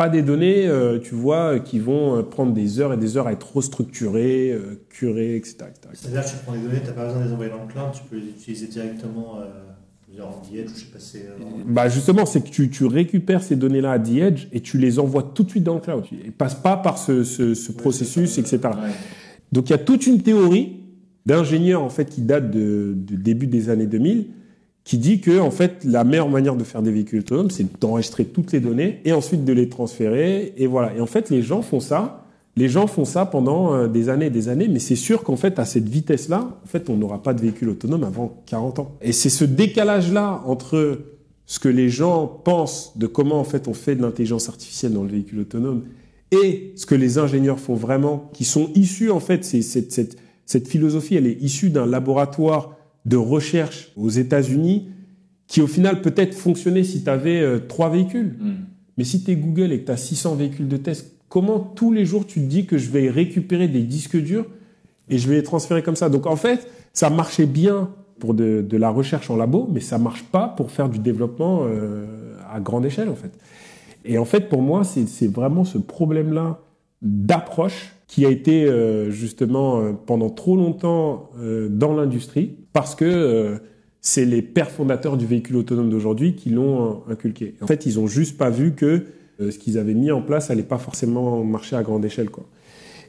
Pas des données, euh, tu vois, qui vont euh, prendre des heures et des heures à être restructurées, euh, curées, etc. C'est-à-dire que tu prends les données, tu n'as pas besoin de les envoyer dans le cloud, tu peux les utiliser directement euh, en DH, je sais pas si euh, Bah justement, c'est que tu, tu récupères ces données-là à The Edge et tu les envoies tout de suite dans le cloud. Ils passent pas par ce, ce, ce processus, etc. Ouais. Donc il y a toute une théorie d'ingénieurs en fait qui date de, du début des années 2000 qui dit que en fait la meilleure manière de faire des véhicules autonomes c'est d'enregistrer toutes les données et ensuite de les transférer et voilà. Et en fait les gens font ça, les gens font ça pendant euh, des années et des années, mais c'est sûr qu'en fait à cette vitesse-là, en fait on n'aura pas de véhicule autonome avant 40 ans. Et c'est ce décalage-là entre ce que les gens pensent de comment en fait on fait de l'intelligence artificielle dans le véhicule autonome et ce que les ingénieurs font vraiment, qui sont issus en fait, cette philosophie, elle est issue d'un laboratoire de recherche aux États-Unis qui au final peut-être fonctionnait si tu avais trois véhicules. Mm. Mais si tu es Google et que tu as 600 véhicules de test, comment tous les jours tu te dis que je vais récupérer des disques durs et je vais les transférer comme ça? Donc en fait, ça marchait bien pour de, de, la recherche en labo, mais ça marche pas pour faire du développement euh, à grande échelle en fait. Et en fait, pour moi, c'est vraiment ce problème-là d'approche qui a été euh, justement euh, pendant trop longtemps euh, dans l'industrie, parce que c'est les pères fondateurs du véhicule autonome d'aujourd'hui qui l'ont inculqué. En fait, ils ont juste pas vu que ce qu'ils avaient mis en place allait pas forcément marcher à grande échelle. Quoi.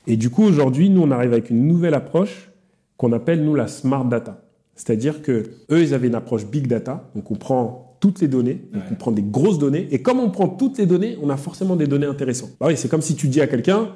Et du coup, aujourd'hui, nous, on arrive avec une nouvelle approche qu'on appelle, nous, la smart data. C'est-à-dire que eux, ils avaient une approche big data. Donc, on prend toutes les données, donc on prend des grosses données. Et comme on prend toutes les données, on a forcément des données intéressantes. Bah oui, c'est comme si tu dis à quelqu'un,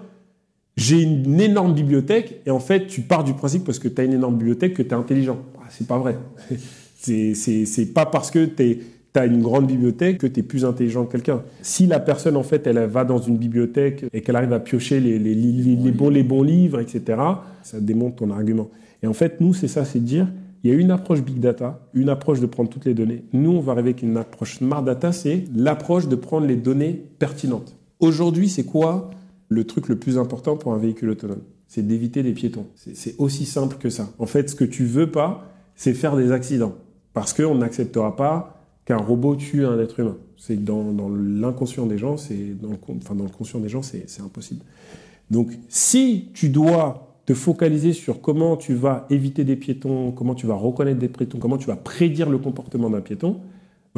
j'ai une énorme bibliothèque, et en fait, tu pars du principe parce que tu as une énorme bibliothèque que tu es intelligent. Bah, c'est pas vrai. *laughs* c'est pas parce que tu as une grande bibliothèque que tu es plus intelligent que quelqu'un. Si la personne, en fait, elle va dans une bibliothèque et qu'elle arrive à piocher les, les, les, bons, les bons livres, etc., ça démontre ton argument. Et en fait, nous, c'est ça, c'est de dire, il y a une approche big data, une approche de prendre toutes les données. Nous, on va arriver avec une approche smart data, c'est l'approche de prendre les données pertinentes. Aujourd'hui, c'est quoi le truc le plus important pour un véhicule autonome C'est d'éviter les piétons. C'est aussi simple que ça. En fait, ce que tu veux pas, c'est faire des accidents. Parce qu'on n'acceptera pas qu'un robot tue un être humain. C'est dans, l'inconscient des gens, c'est dans, dans le conscient des gens, c'est impossible. Donc, si tu dois te focaliser sur comment tu vas éviter des piétons, comment tu vas reconnaître des piétons, comment tu vas prédire le comportement d'un piéton,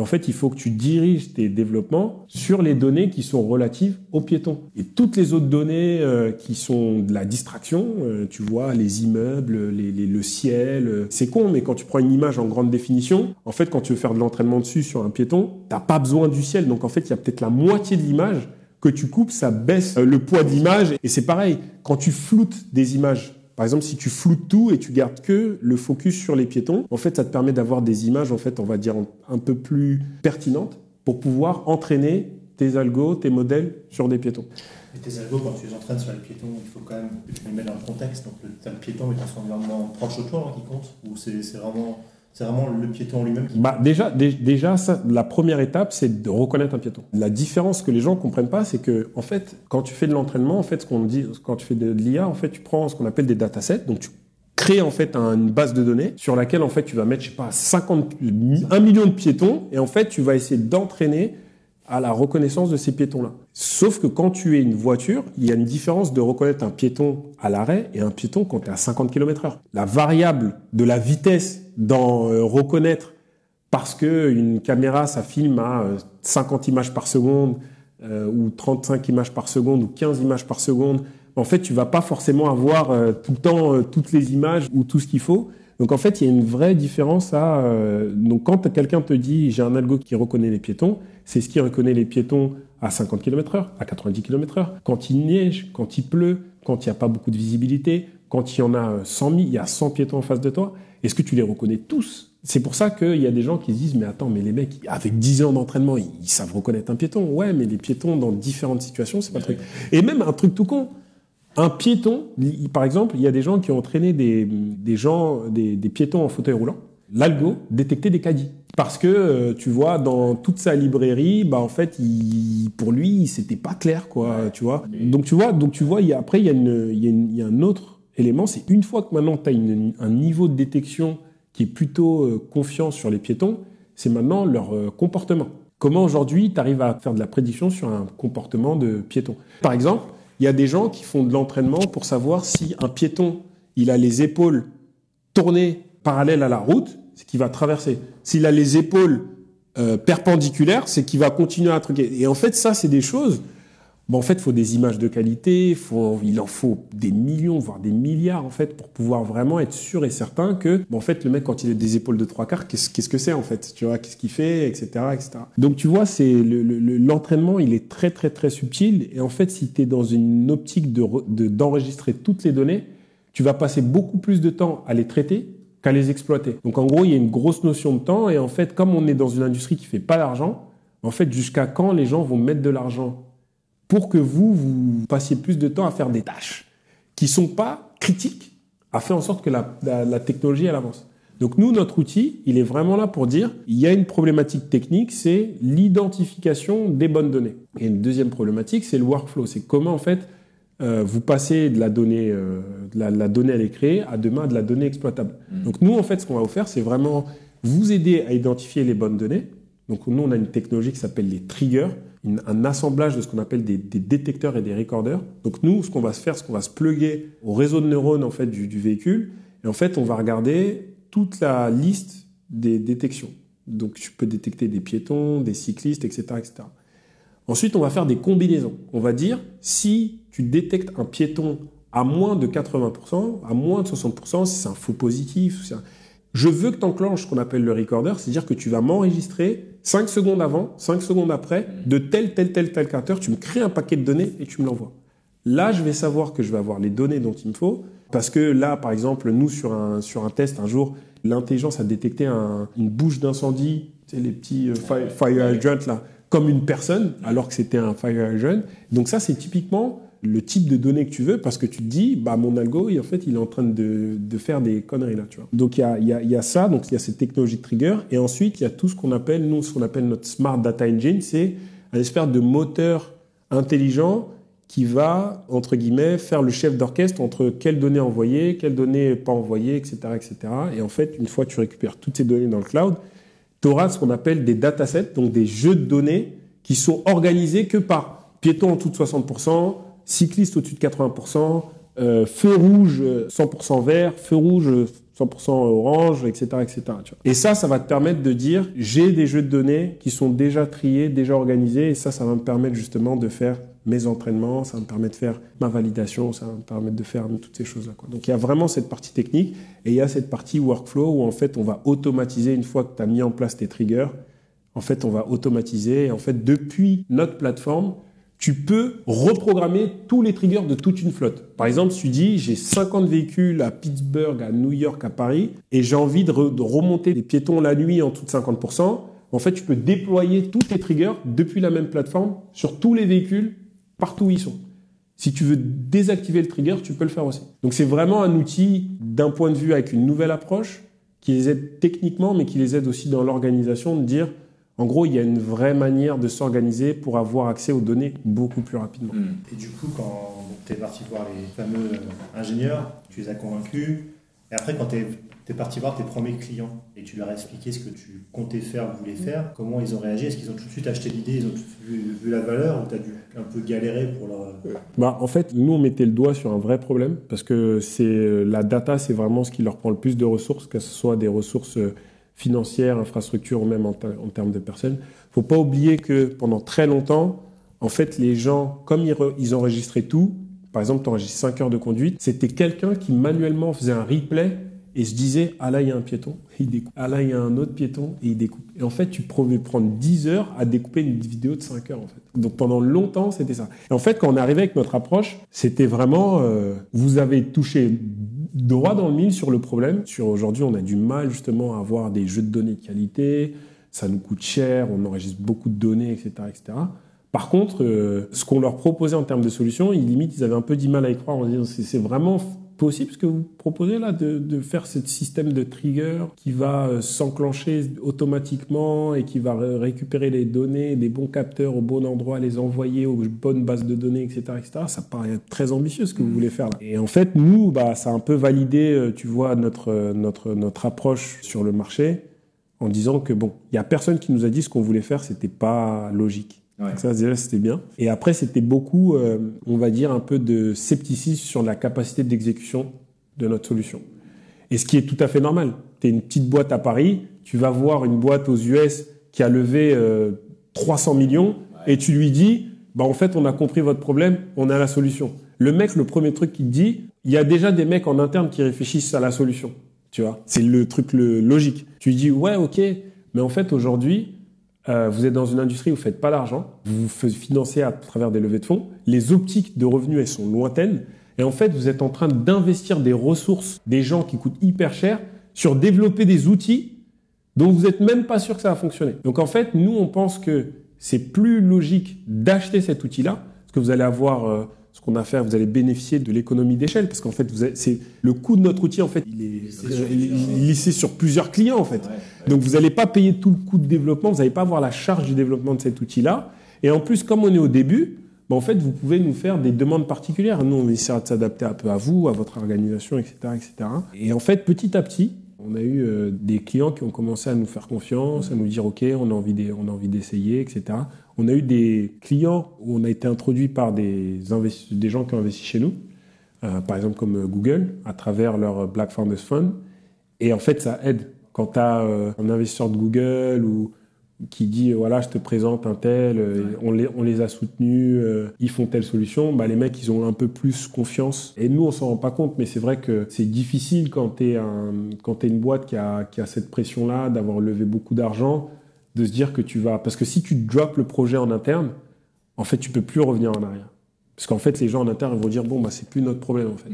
en fait, il faut que tu diriges tes développements sur les données qui sont relatives aux piétons. Et toutes les autres données euh, qui sont de la distraction, euh, tu vois, les immeubles, les, le ciel, euh, c'est con, mais quand tu prends une image en grande définition, en fait, quand tu veux faire de l'entraînement dessus sur un piéton, t'as pas besoin du ciel. Donc en fait, il y a peut-être la moitié de l'image que tu coupes, ça baisse le poids de l'image. Et c'est pareil, quand tu floutes des images par exemple, si tu floutes tout et tu gardes que le focus sur les piétons, en fait, ça te permet d'avoir des images, en fait, on va dire un peu plus pertinentes pour pouvoir entraîner tes algos, tes modèles sur des piétons. Et tes algos, quand tu les entraînes sur les piétons, il faut quand même les mettre dans le contexte. Donc, tu as le piéton, mais tu as son environnement proche autour qui compte, ou c'est vraiment c'est vraiment le piéton lui-même qui. Bah déjà, déjà la première étape, c'est de reconnaître un piéton. La différence que les gens comprennent pas, c'est que en fait, quand tu fais de l'entraînement, en fait, ce qu'on dit, quand tu fais de l'IA, en fait, tu prends ce qu'on appelle des datasets, donc tu crées en fait une base de données sur laquelle en fait tu vas mettre, je sais pas, 50, 1 million de piétons, et en fait, tu vas essayer d'entraîner à la reconnaissance de ces piétons-là. Sauf que quand tu es une voiture, il y a une différence de reconnaître un piéton à l'arrêt et un piéton quand tu es à 50 km heure. La variable de la vitesse dans euh, reconnaître parce que une caméra, ça filme à 50 euh, images par seconde euh, ou 35 images par seconde ou 15 images par seconde, en fait, tu vas pas forcément avoir tout le temps toutes les images ou tout ce qu'il faut. Donc en fait, il y a une vraie différence à... donc quand quelqu'un te dit j'ai un algo qui reconnaît les piétons, c'est ce qui reconnaît les piétons à 50 km heure, à 90 km heure. Quand il neige, quand il pleut, quand il n'y a pas beaucoup de visibilité, quand il y en a 100 000, il y a 100 piétons en face de toi, est-ce que tu les reconnais tous? C'est pour ça qu'il y a des gens qui se disent, mais attends, mais les mecs, avec 10 ans d'entraînement, ils, savent reconnaître un piéton. Ouais, mais les piétons dans différentes situations, c'est pas le truc. Et même un truc tout con. Un piéton, par exemple, il y a des gens qui ont entraîné des, des gens, des, des piétons en fauteuil roulant. L'algo détectait des caddies. Parce que, euh, tu vois, dans toute sa librairie, bah, en fait, il, pour lui, c'était pas clair, quoi, tu vois. Donc, tu vois, donc, tu vois, il y a, après, il y a une, il y a, une, il y a un autre élément, c'est une fois que maintenant tu as un niveau de détection qui est plutôt euh, confiant sur les piétons, c'est maintenant leur euh, comportement. Comment aujourd'hui tu arrives à faire de la prédiction sur un comportement de piéton? Par exemple, il y a des gens qui font de l'entraînement pour savoir si un piéton, il a les épaules tournées parallèles à la route, c'est qu'il va traverser. S'il a les épaules euh, perpendiculaires, c'est qu'il va continuer à truquer. Et en fait, ça, c'est des choses. En fait, il faut des images de qualité, il en faut des millions, voire des milliards, en fait, pour pouvoir vraiment être sûr et certain que, en fait, le mec, quand il a des épaules de trois quarts, qu'est-ce, que c'est, en fait? Tu vois, qu'est-ce qu'il fait, etc., etc. Donc, tu vois, c'est, l'entraînement, il est très, très, très subtil. Et en fait, si tu es dans une optique de, d'enregistrer toutes les données, tu vas passer beaucoup plus de temps à les traiter qu'à les exploiter. Donc en gros, il y a une grosse notion de temps et en fait, comme on est dans une industrie qui fait pas d'argent, en fait, jusqu'à quand les gens vont mettre de l'argent pour que vous, vous passiez plus de temps à faire des tâches qui sont pas critiques, à faire en sorte que la, la, technologie, elle avance. Donc nous, notre outil, il est vraiment là pour dire, il y a une problématique technique, c'est l'identification des bonnes données. Et une deuxième problématique, c'est le workflow. C'est comment, en fait, euh, vous passez de la donnée, euh, de la, la donnée à les créer à demain de la donnée exploitable. Mhm. Donc nous, en fait, ce qu'on va vous faire, c'est vraiment vous aider à identifier les bonnes données. Donc nous, on a une technologie qui s'appelle les triggers, un assemblage de ce qu'on appelle des, détecteurs et des recorders. Donc nous, ce qu'on va se faire, c'est qu'on va se plugger au réseau de neurones en fait du, véhicule, et en fait, on va regarder toute la liste des détections. Donc tu peux détecter des piétons, des cyclistes, etc., etc. Ensuite, on va faire des combinaisons. On va dire, si tu détectes un piéton à moins de 80%, à moins de 60%, si c'est un faux positif, je veux que tu enclenches ce qu'on appelle le recorder, c'est-à-dire que tu vas m'enregistrer 5 secondes avant, 5 secondes après, de tel, tel, tel, tel capteur, tu me crées un paquet de données et tu me l'envoies. Là, je vais savoir que je vais avoir les données dont il me faut, parce que là, par exemple, nous, sur un, sur un test, un jour, l'intelligence a détecté un- une bouche d'incendie, tu sais, les petits euh, fire, fire là, comme une personne, alors que c'était un fire hydrant. Donc ça, c'est typiquement le type de données que tu veux, parce que tu te dis, bah, mon algo, il, en fait, il est en train de, de faire des conneries, là, tu vois. Donc il y a, y, a, y a ça, donc il y a cette technologie de trigger, et ensuite, il y a tout ce qu'on appelle, nous, ce qu'on appelle notre Smart Data Engine, c'est un espèce de moteur intelligent qui va, entre guillemets, faire le chef d'orchestre entre quelles données envoyer, quelles données pas envoyer, etc., etc. Et en fait, une fois que tu récupères toutes ces données dans le cloud, tu auras ce qu'on appelle des datasets, donc des jeux de données qui sont organisés que par piéton en de 60%, cycliste au-dessus de 80%, euh, feu rouge euh, 100% vert, feu rouge euh, 100% orange, etc., etc. Et ça, ça va te permettre de dire j'ai des jeux de données qui sont déjà triés, déjà organisés, et ça, ça va me permettre justement de faire mes entraînements, ça va me permettre de faire ma validation, ça va me permettre de faire toutes ces choses-là. Donc il y a vraiment cette partie technique et il y a cette partie workflow où en fait on va automatiser une fois que tu as mis en place tes triggers. En fait, on va automatiser. Et en fait, depuis notre plateforme, tu peux reprogrammer tous les triggers de toute une flotte. Par exemple, tu dis j'ai 50 véhicules à Pittsburgh, à New York, à Paris, et j'ai envie de, re- de remonter les piétons la nuit en tout de 50%, en fait, tu peux déployer tous tes triggers depuis la même plateforme sur tous les véhicules partout où ils sont. Si tu veux désactiver le trigger, tu peux le faire aussi. Donc c'est vraiment un outil d'un point de vue avec une nouvelle approche qui les aide techniquement, mais qui les aide aussi dans l'organisation de dire, en gros, il y a une vraie manière de s'organiser pour avoir accès aux données beaucoup plus rapidement. Et du coup, quand tu es parti voir les fameux euh, ingénieurs, tu les as convaincus. Et après, quand tu es, parti voir tes premiers clients et tu leur as expliqué ce que tu comptais faire, voulais faire, comment ils ont réagi? Est-ce qu'ils ont tout de suite acheté l'idée, ils ont tout de suite vu, vu la valeur ou tu as dû un peu galérer pour leur. Bah, en fait, nous, on mettait le doigt sur un vrai problème parce que c'est la data, c'est vraiment ce qui leur prend le plus de ressources, que ce soit des ressources financières, infrastructures ou même en, ter- en termes de personnes. faut pas oublier que pendant très longtemps, en fait, les gens, comme ils, ils enregistraient tout, par exemple, tu enregistres 5 heures de conduite, c'était quelqu'un qui manuellement faisait un replay et se disait Ah là, il y a un piéton, et il découpe. Ah là, il y a un autre piéton, et il découpe. Et en fait, tu pouvais prendre 10 heures à découper une vidéo de 5 heures. Donc pendant longtemps, c'était ça. Et en fait, quand on arrivé avec notre approche, c'était vraiment euh, vous avez touché droit dans le mille sur le problème. Sur aujourd'hui, on a du mal justement à avoir des jeux de données de qualité. Ça nous coûte cher, on enregistre beaucoup de données, etc., etc. Par contre, euh, ce qu'on leur proposait en termes de solutions, ils limite, ils avaient un peu du mal à y croire en disant c'est c'est vraiment possible ce que vous proposez là de, de faire ce système de trigger qui va euh, s'enclencher automatiquement et qui va ré- récupérer les données des bons capteurs au bon endroit, les envoyer aux bonnes bases de données, etc., etc. Ça paraît très ambitieux ce que vous voulez faire. Et en fait, nous, bah, ça a un peu validé, euh, tu vois, notre euh, notre notre approche sur le marché en disant que bon, il y a personne qui nous a dit ce qu'on voulait faire, c'était pas logique. Ouais. Donc ça déjà c'était bien. Et après c'était beaucoup, euh, on va dire un peu de scepticisme sur la capacité d'exécution de notre solution. Et ce qui est tout à fait normal. Tu es une petite boîte à Paris, tu vas voir une boîte aux US qui a levé euh, 300 millions et tu lui dis, bah en fait on a compris votre problème, on a la solution. Le mec, le premier truc qu'il te dit, il y a déjà des mecs en interne qui réfléchissent à la solution. Tu vois, c'est le truc le logique. Tu lui dis ouais ok, mais en fait aujourd'hui euh, vous êtes dans une industrie où vous faites pas d'argent, vous vous faites financer à travers des levées de fonds, les optiques de revenus elles sont lointaines, et en fait vous êtes en train d'investir des ressources, des gens qui coûtent hyper cher, sur développer des outils dont vous n'êtes même pas sûr que ça va fonctionner. Donc en fait nous on pense que c'est plus logique d'acheter cet outil-là, parce que vous allez avoir euh, ce qu'on a fait, vous allez bénéficier de l'économie d'échelle, parce qu'en fait vous avez- c'est le coût de notre outil en fait il est Lissé sur plusieurs- lissé sur plusieurs clients en fait. Donc vous n'allez pas payer tout le coût de développement, vous n'allez pas avoir la charge du développement de cet outil-là. Et en plus, comme on est au début, bah, en fait, vous pouvez nous faire des demandes particulières. Nous, on essaie de s'adapter un peu à vous, à votre organisation, etc., etc. Et en fait, petit à petit, on a eu euh, des clients qui ont commencé à nous faire confiance, à nous dire OK, on a envie d'e- on a envie d'essayer, etc. On a eu des clients où on a été introduit par des, gens qui ont investi chez nous, euh, par exemple comme euh, Google, à travers leur Black Founders Fund. Et en fait, ça aide. Quand tu as un investisseur de Google ou qui dit euh, voilà je te présente un tel, euh, on, les, on les a soutenus, euh, ils font telle solution, bah, les mecs ils ont un peu plus confiance. Et nous on s'en rend pas compte, mais c'est vrai que c'est difficile quand tu es, un, quand t'es une boîte qui a, qui a cette pression-là d'avoir levé beaucoup d'argent, de se dire que tu vas... Parce que si tu drops le projet en interne, en fait tu peux plus revenir en arrière. Parce qu'en fait les gens en interne vont dire bon bah c'est plus notre problème en fait.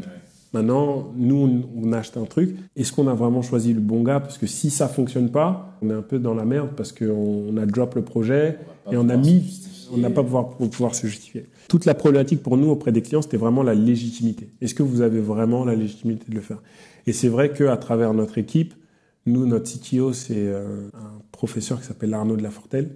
Maintenant, nous, on a acheté un truc. Est-ce qu'on a vraiment choisi le bon gars? Parce que si ça fonctionne pas, on est un peu dans la merde parce qu'on a drop le projet et on a mis, on n'a pas pouvoir, pour pouvoir se justifier. Toute la problématique pour nous auprès des clients, c'était vraiment la légitimité. Est-ce que vous avez vraiment la légitimité de le faire? Et c'est vrai qu'à travers notre équipe, nous, notre CTO, c'est euh, un professeur qui s'appelle Arnaud de la Fortelle.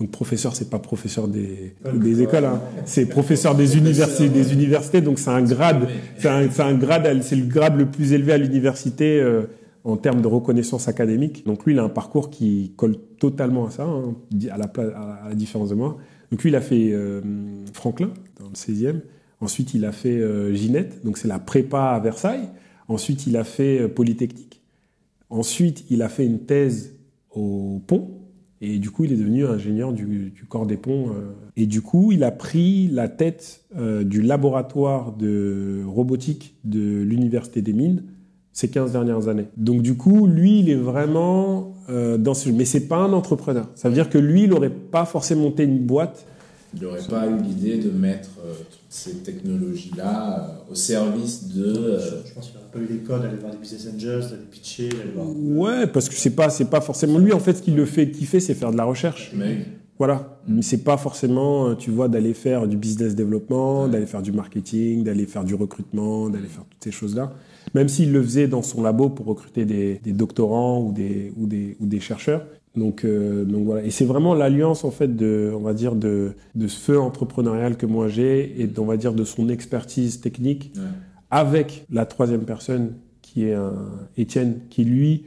Donc professeur, c'est pas professeur des, des écoles, hein. c'est professeur des universités, des universités. Donc c'est un grade, c'est un, un grade, c'est le grade le plus élevé à l'université euh, en termes de reconnaissance académique. Donc lui, il a un parcours qui colle totalement à ça, hein, à, la, à la différence de moi. Donc lui, il a fait euh, Franklin dans le 16e. Ensuite, il a fait euh, Ginette, donc c'est la prépa à Versailles. Ensuite, il a fait euh, Polytechnique. Ensuite, il a fait une thèse au Pont. Et du coup, il est devenu ingénieur du, corps des ponts. euh. Et du coup, il a pris la tête euh, du laboratoire de robotique de l'Université des Mines ces 15 dernières années. Donc du coup, lui, il est vraiment euh, dans ce... Mais c'est pas un entrepreneur. Ça veut dire que lui, il n'aurait pas forcément monté une boîte. Il n'aurait pas eu l'idée de mettre euh, toutes ces technologies-là euh, au service de. euh, Je, je pense qu'il n'aurait pas eu les codes, d'aller voir des business angels, d'aller pitcher, d'aller voir. Ouais, parce que c'est pas, c'est pas forcément lui. En fait, ce qui le fait kiffer, c'est faire de la recherche. mais Voilà. Mais c'est pas forcément, euh, tu vois, d'aller faire du business développement, d'aller faire du marketing, d'aller faire du recrutement, d'aller faire toutes ces choses-là. Même s'il le faisait dans son labo pour recruter des, des doctorants ou des, ou des, ou des chercheurs. Donc, euh, donc voilà. Et c'est vraiment l'alliance, en fait, de, on va dire, de, de ce feu entrepreneurial que moi j'ai et, on va dire, de son expertise technique Ouais. avec la troisième personne qui est un Étienne, qui lui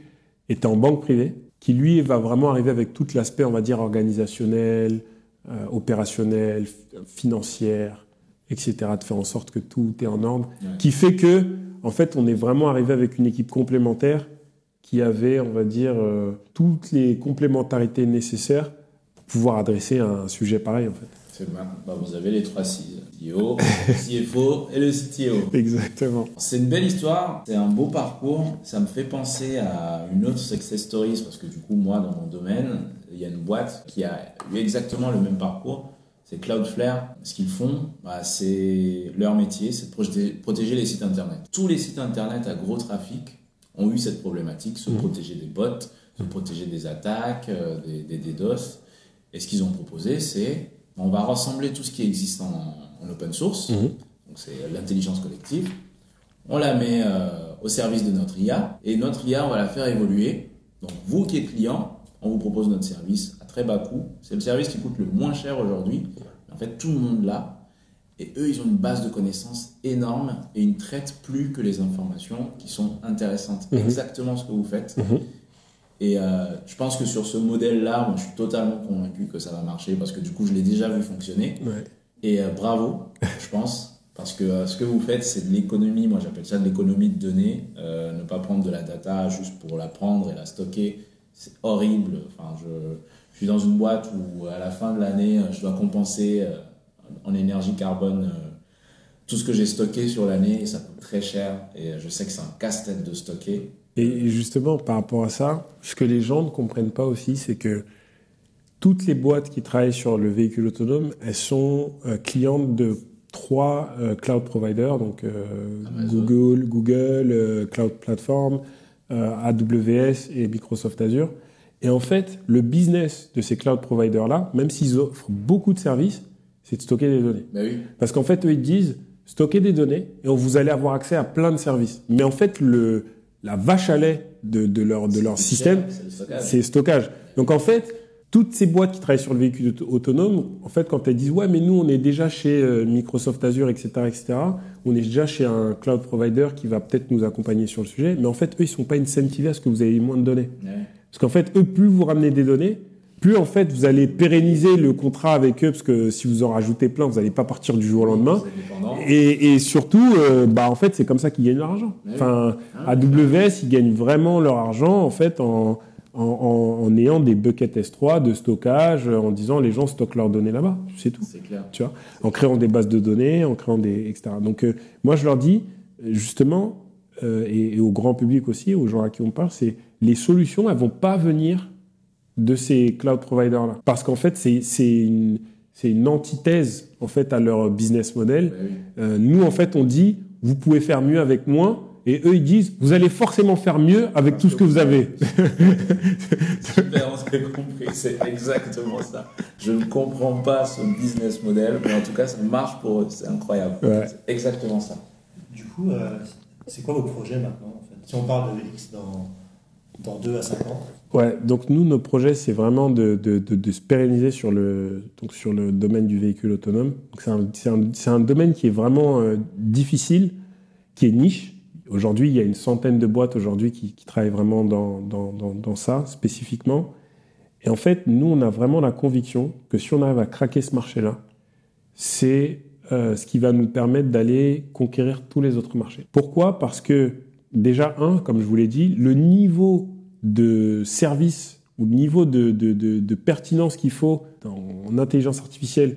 était en banque privée, qui lui va vraiment arriver avec tout l'aspect, on va dire, organisationnel, euh, opérationnel, financière, etc., de faire en sorte que tout est en ordre, Ouais. qui fait que, en fait, on est vraiment arrivé avec une équipe complémentaire qui avait, on va dire, euh, toutes les complémentarités nécessaires pour pouvoir adresser un sujet pareil, en fait. c'est bien. Bah, vous avez les trois C, CEO, *laughs* CFO et le CTO. Exactement. C'est une belle histoire, c'est un beau parcours. Ça me fait penser à une autre success stories parce que du coup, moi, dans mon domaine, il y a une boîte qui a eu exactement le même parcours. C'est Cloudflare. Ce qu'ils font, bah, c'est leur métier, c'est de protéger les sites internet. Tous les sites internet à gros trafic ont eu cette problématique, se Mhm. protéger des bots, se protéger des attaques, euh, des, des DDoS. Et ce qu'ils ont proposé, c'est on va rassembler tout ce qui existe en, en open source, Mhm. donc c'est l'intelligence collective, on la met euh, au service de notre IA, et notre IA, on va la faire évoluer. Donc vous qui êtes client, on vous propose notre service à très bas coût. C'est le service qui coûte le moins cher aujourd'hui. En fait, tout le monde l'a. Et eux, ils ont une base de connaissances énorme et ils ne traitent plus que les informations qui sont intéressantes. Mhm. Exactement ce que vous faites. Mhm. Et euh, je pense que sur ce modèle-là, moi, je suis totalement convaincu que ça va marcher parce que du coup, je l'ai déjà vu fonctionner. Ouais. Et euh, bravo, je pense, parce que euh, ce que vous faites, c'est de l'économie. Moi, j'appelle ça de l'économie de données. Ne pas prendre de la data juste pour la prendre et la stocker, c'est horrible. Enfin, je, je suis dans une boîte où à la fin de l'année, je dois compenser en énergie carbone euh, tout ce que j'ai stocké sur l'année. Ça coûte très cher et euh, je sais que c'est un casse-tête de stocker. Et justement, par rapport à ça, ce que les gens ne comprennent pas aussi, c'est que toutes les boîtes qui travaillent sur le véhicule autonome, elles sont euh, clientes de trois euh, cloud providers, donc euh. Google, Google, Cloud Platform, AWS et Microsoft Azure. Et en fait, le business de ces cloud providers-là, même s'ils offrent beaucoup de services, c'est de stocker des données. Ben oui, Parce qu'en fait, eux, ils disent, stocker des données et vous allez avoir accès à plein de services. Mais en fait, le, la vache à lait de, de leur, de leur système, c'est le stockage. stockage. Donc en fait, toutes ces boîtes qui travaillent sur le véhicule autonome, en fait, quand elles disent ouais, mais nous, on est déjà chez euh, Microsoft Azure, etc., etc., on est déjà chez un cloud provider qui va peut-être nous accompagner sur le sujet, mais en fait, eux, ils sont pas incentivés à ce que vous ayez moins de données. Parce qu'en fait, eux, plus vous ramenez des données, plus en fait vous allez pérenniser le contrat avec eux, parce que si vous en rajoutez plein, vous n'allez pas partir du jour au lendemain. Et, et, surtout, euh, bah en fait, c'est comme ça qu'ils gagnent leur argent. Enfin, ah AWS, ils gagnent vraiment leur argent en fait en en, en, ayant des buckets S3 de stockage, en disant les gens stockent leurs données là-bas, c'est tout. C'est clair. Tu vois, en créant des bases de données, en créant des etc. Donc euh, moi je leur dis justement euh, et, au grand public aussi, aux gens à qui on parle, c'est les solutions elles vont pas venir de ces cloud providers là, parce qu'en fait c'est c'est une c'est une antithèse en fait à leur business model. Euh, nous en fait on dit vous pouvez faire mieux avec moins et eux, ils disent, vous allez forcément faire mieux avec tout ce que vous avez. *laughs* Super, on compris. C'est exactement ça. Je ne comprends pas ce business model, mais en tout cas, ça marche pour eux. C'est incroyable. C'est exactement ça. Du coup, euh, c'est quoi vos projets maintenant en fait? Si on parle de X dans, dans 2 à 5 ans Ouais, donc nous, nos projets, c'est vraiment de, se pérenniser sur le, donc sur le domaine du véhicule autonome. C'est un, domaine qui est vraiment euh, difficile, qui est niche, Aujourd'hui, il y a une centaine de boîtes aujourd'hui qui, travaillent vraiment dans, dans, ça spécifiquement. Et en fait, nous, on a vraiment la conviction que si on arrive à craquer ce marché-là, c'est euh, ce qui va nous permettre d'aller conquérir tous les autres marchés. Pourquoi? Parce que déjà, un, comme je vous l'ai dit, le niveau de service ou le niveau de, de, de pertinence qu'il faut en intelligence artificielle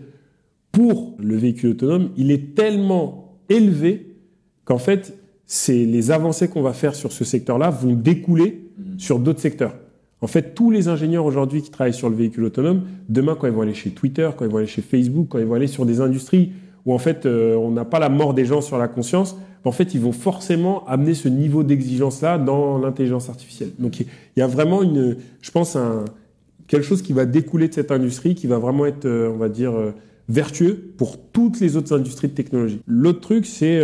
pour le véhicule autonome, il est tellement élevé qu'en fait, c'est les avancées qu'on va faire sur ce secteur-là vont découler mhm. sur d'autres secteurs. En fait, tous les ingénieurs aujourd'hui qui travaillent sur le véhicule autonome, demain, quand ils vont aller chez Twitter, quand ils vont aller chez Facebook, quand ils vont aller sur des industries où en fait euh, on n'a pas la mort des gens sur la conscience, en fait, ils vont forcément amener ce niveau d'exigence-là dans l'intelligence artificielle. Donc, il y a vraiment une, je pense, quelque chose qui va découler de cette industrie, qui va vraiment être, euh, on va dire, euh, vertueux pour toutes les autres industries de technologie. L'autre truc, c'est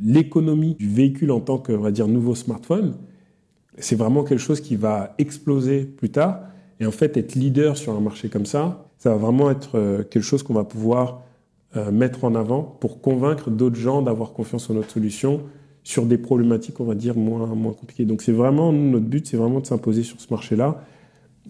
l'économie du véhicule en tant que, on va dire, nouveau smartphone. C'est vraiment quelque chose qui va exploser plus tard. Et en fait, être leader sur un marché comme ça, ça va vraiment être quelque chose qu'on va pouvoir euh, mettre en avant pour convaincre d'autres gens d'avoir confiance en notre solution sur des problématiques, on va dire, moins, moins compliquées. Donc c'est vraiment, notre but, c'est vraiment de s'imposer sur ce marché-là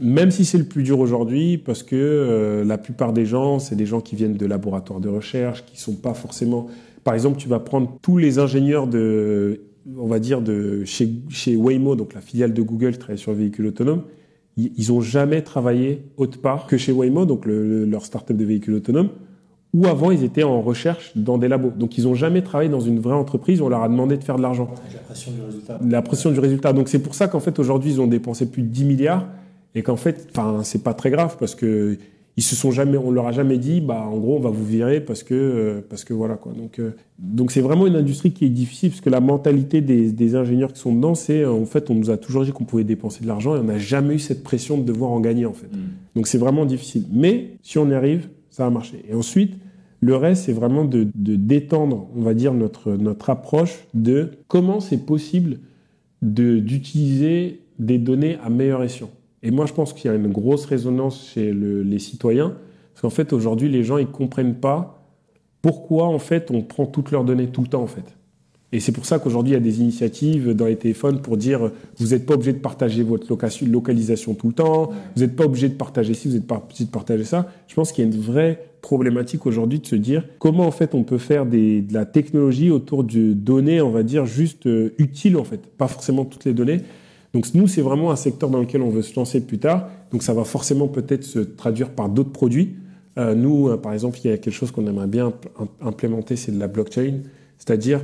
même si c'est le plus dur aujourd'hui, parce que euh, la plupart des gens, c'est des gens qui viennent de laboratoires de recherche, qui sont pas forcément. Par exemple, tu vas prendre tous les ingénieurs de, on va dire de chez, chez Waymo, donc la filiale de Google qui travaille sur le véhicule autonome. Ils ont jamais travaillé autre part que chez Waymo, donc le, leur startup de véhicules autonomes, ou avant ils étaient en recherche dans des labos. Donc ils ont jamais travaillé dans une vraie entreprise. On leur a demandé de faire de l'argent. La pression du résultat. La pression du résultat. Donc c'est pour ça qu'en fait aujourd'hui ils ont dépensé plus de 10 milliards et qu'en fait, enfin, c'est pas très grave parce que ils se sont jamais, on leur a jamais dit, bah, en gros, on va vous virer parce que, euh, parce que voilà quoi. Donc, euh, donc c'est vraiment une industrie qui est difficile parce que la mentalité des, des ingénieurs qui sont dedans, c'est en fait, on nous a toujours dit qu'on pouvait dépenser de l'argent et on n'a jamais eu cette pression de devoir en gagner en fait. Mm. Donc c'est vraiment difficile. Mais si on y arrive, ça va marcher. Et ensuite, le reste, c'est vraiment de, détendre, on va dire, notre, notre approche de comment c'est possible d'utiliser des données à meilleur escient. Et moi, je pense qu'il y a une grosse résonance chez les citoyens, parce qu'en fait, aujourd'hui, les gens, ils comprennent pas pourquoi, en fait, on prend toutes leurs données tout le temps, en fait. Et c'est pour ça qu'aujourd'hui, il y a des initiatives dans les téléphones pour dire vous n'êtes pas obligé de partager votre localisation tout le temps, vous n'êtes pas obligé de partager ci, vous n'êtes pas obligé de partager ça. Je pense qu'il y a une vraie problématique aujourd'hui de se dire comment en fait on peut faire des, de la technologie autour de données, on va dire, juste euh, utiles en fait, pas forcément toutes les données, donc nous, c'est vraiment un secteur dans lequel on veut se lancer plus tard. Donc ça va forcément peut-être se traduire par d'autres produits. Euh, nous, euh, par exemple, il y a quelque chose qu'on aimerait bien implémenter, c'est de la blockchain. C'est-à-dire,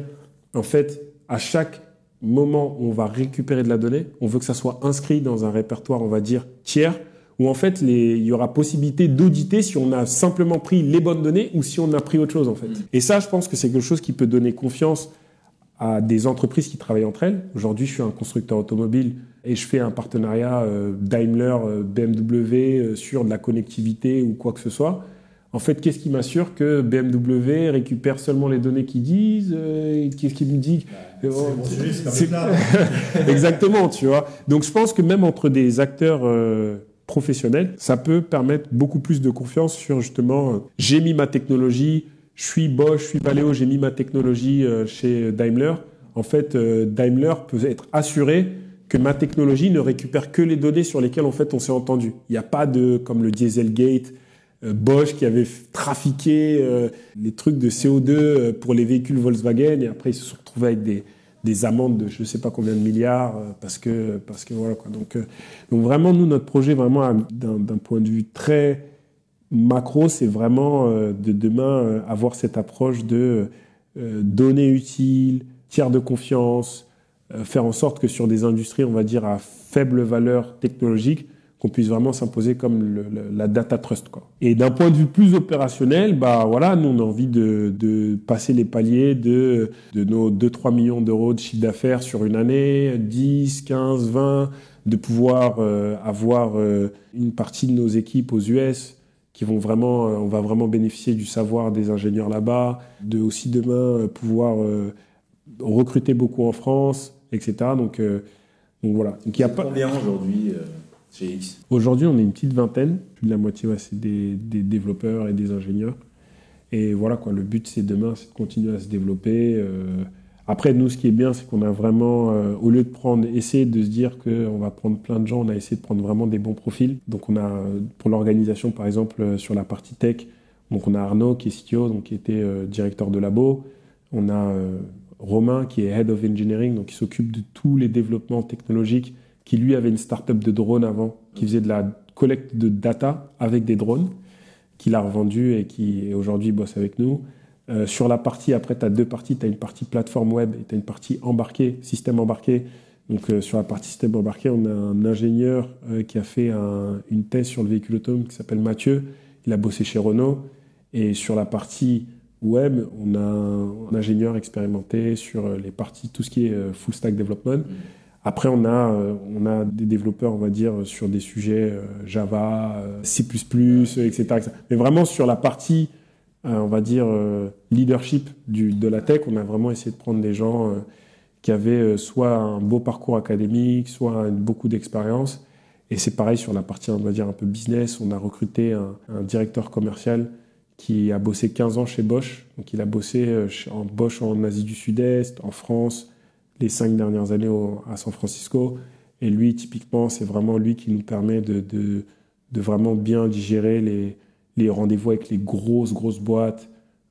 en fait, à chaque moment où on va récupérer de la donnée, on veut que ça soit inscrit dans un répertoire, on va dire, tiers, où en fait, les, il y aura possibilité d'auditer si on a simplement pris les bonnes données ou si on a pris autre chose, en fait. Mmh. Et ça, je pense que c'est quelque chose qui peut donner confiance à des entreprises qui travaillent entre elles. Aujourd'hui, je suis un constructeur automobile et je fais un partenariat euh, Daimler, euh, BMW euh, sur de la connectivité ou quoi que ce soit. En fait, qu'est-ce qui m'assure que BMW récupère seulement les données qu'ils disent Qu'est-ce qui me dit bah, C'est *laughs* Exactement, tu vois. Donc, je pense que même entre des acteurs professionnel, ça peut permettre beaucoup plus de confiance sur justement, euh, j'ai mis ma technologie, je suis Bosch, je suis Valeo, j'ai mis ma technologie euh, chez Daimler. En fait, euh, Daimler peut être assuré que ma technologie ne récupère que les données sur lesquelles en fait on s'est entendu. Il n'y a pas de comme le Dieselgate, Bosch qui avait trafiqué les trucs de CO2 pour les véhicules Volkswagen et après ils se sont retrouvés avec des, des amendes de je ne sais pas combien de milliards euh, parce que parce que voilà quoi. Donc, euh, donc vraiment nous notre projet vraiment d'un point de vue très macro c'est vraiment euh, de demain avoir cette approche de données utiles, tiers de confiance, faire en sorte que sur des industries on va dire à faible valeur technologique qu'on puisse vraiment s'imposer comme la data trust. Quoi. Et d'un point de vue plus opérationnel, bah voilà, nous on a envie de, de passer les paliers de, de nos 2-3 millions d'euros de chiffre d'affaires sur une année, 10, 15, 20, de pouvoir euh, avoir euh, une partie de nos équipes aux US qui vont vraiment, euh, on va vraiment bénéficier du savoir des ingénieurs là-bas, de aussi demain pouvoir recruter beaucoup en France, etc. Donc, donc voilà. Donc il y a pas. Combien aujourd'hui Aujourd'hui, on est une petite vingtaine. Plus de la moitié, c'est des, développeurs et des ingénieurs. Et voilà, quoi, le but, c'est demain, c'est de continuer à se développer. Euh. Après, nous, ce qui est bien, c'est qu'on a vraiment, euh, au lieu de prendre, essayer de se dire qu'on va prendre plein de gens, on a essayé de prendre vraiment des bons profils. Donc, on a, pour l'organisation, par exemple, euh, sur la partie tech, donc on a Arnaud qui est CTO, donc qui était directeur de labo. On a Romain qui est Head of Engineering, donc qui s'occupe de tous les développements technologiques qui lui avait une start-up de drones avant, qui faisait de la collecte de data avec des drones, qu'il a revendu et qui aujourd'hui bosse avec nous. Euh, sur la partie, après, tu as deux parties. Tu as une partie plateforme web et tu as une partie embarquée, système embarqué. Donc, euh, sur la partie système embarqué, on a un ingénieur euh, qui a fait une thèse sur le véhicule autonome qui s'appelle Mathieu. Il a bossé chez Renault. Et sur la partie web, on a un, ingénieur expérimenté sur les parties, tout ce qui est full stack development. Après, on a, euh, on a des développeurs, on va dire, sur des sujets euh, Java, euh, C++, etc., Mais vraiment sur la partie, on va dire, leadership du, de la tech, on a vraiment essayé de prendre des gens qui avaient soit un beau parcours académique, soit beaucoup d'expérience. Et c'est pareil sur la partie, on va dire, un peu business. On a recruté un, directeur commercial qui a bossé 15 ans chez Bosch. Donc, il a bossé en Bosch en Asie du Sud-Est, en France, les cinq dernières années à San Francisco. Et lui, typiquement, c'est vraiment lui qui nous permet de, de, de vraiment bien digérer les, les rendez-vous avec les grosses, grosses boîtes,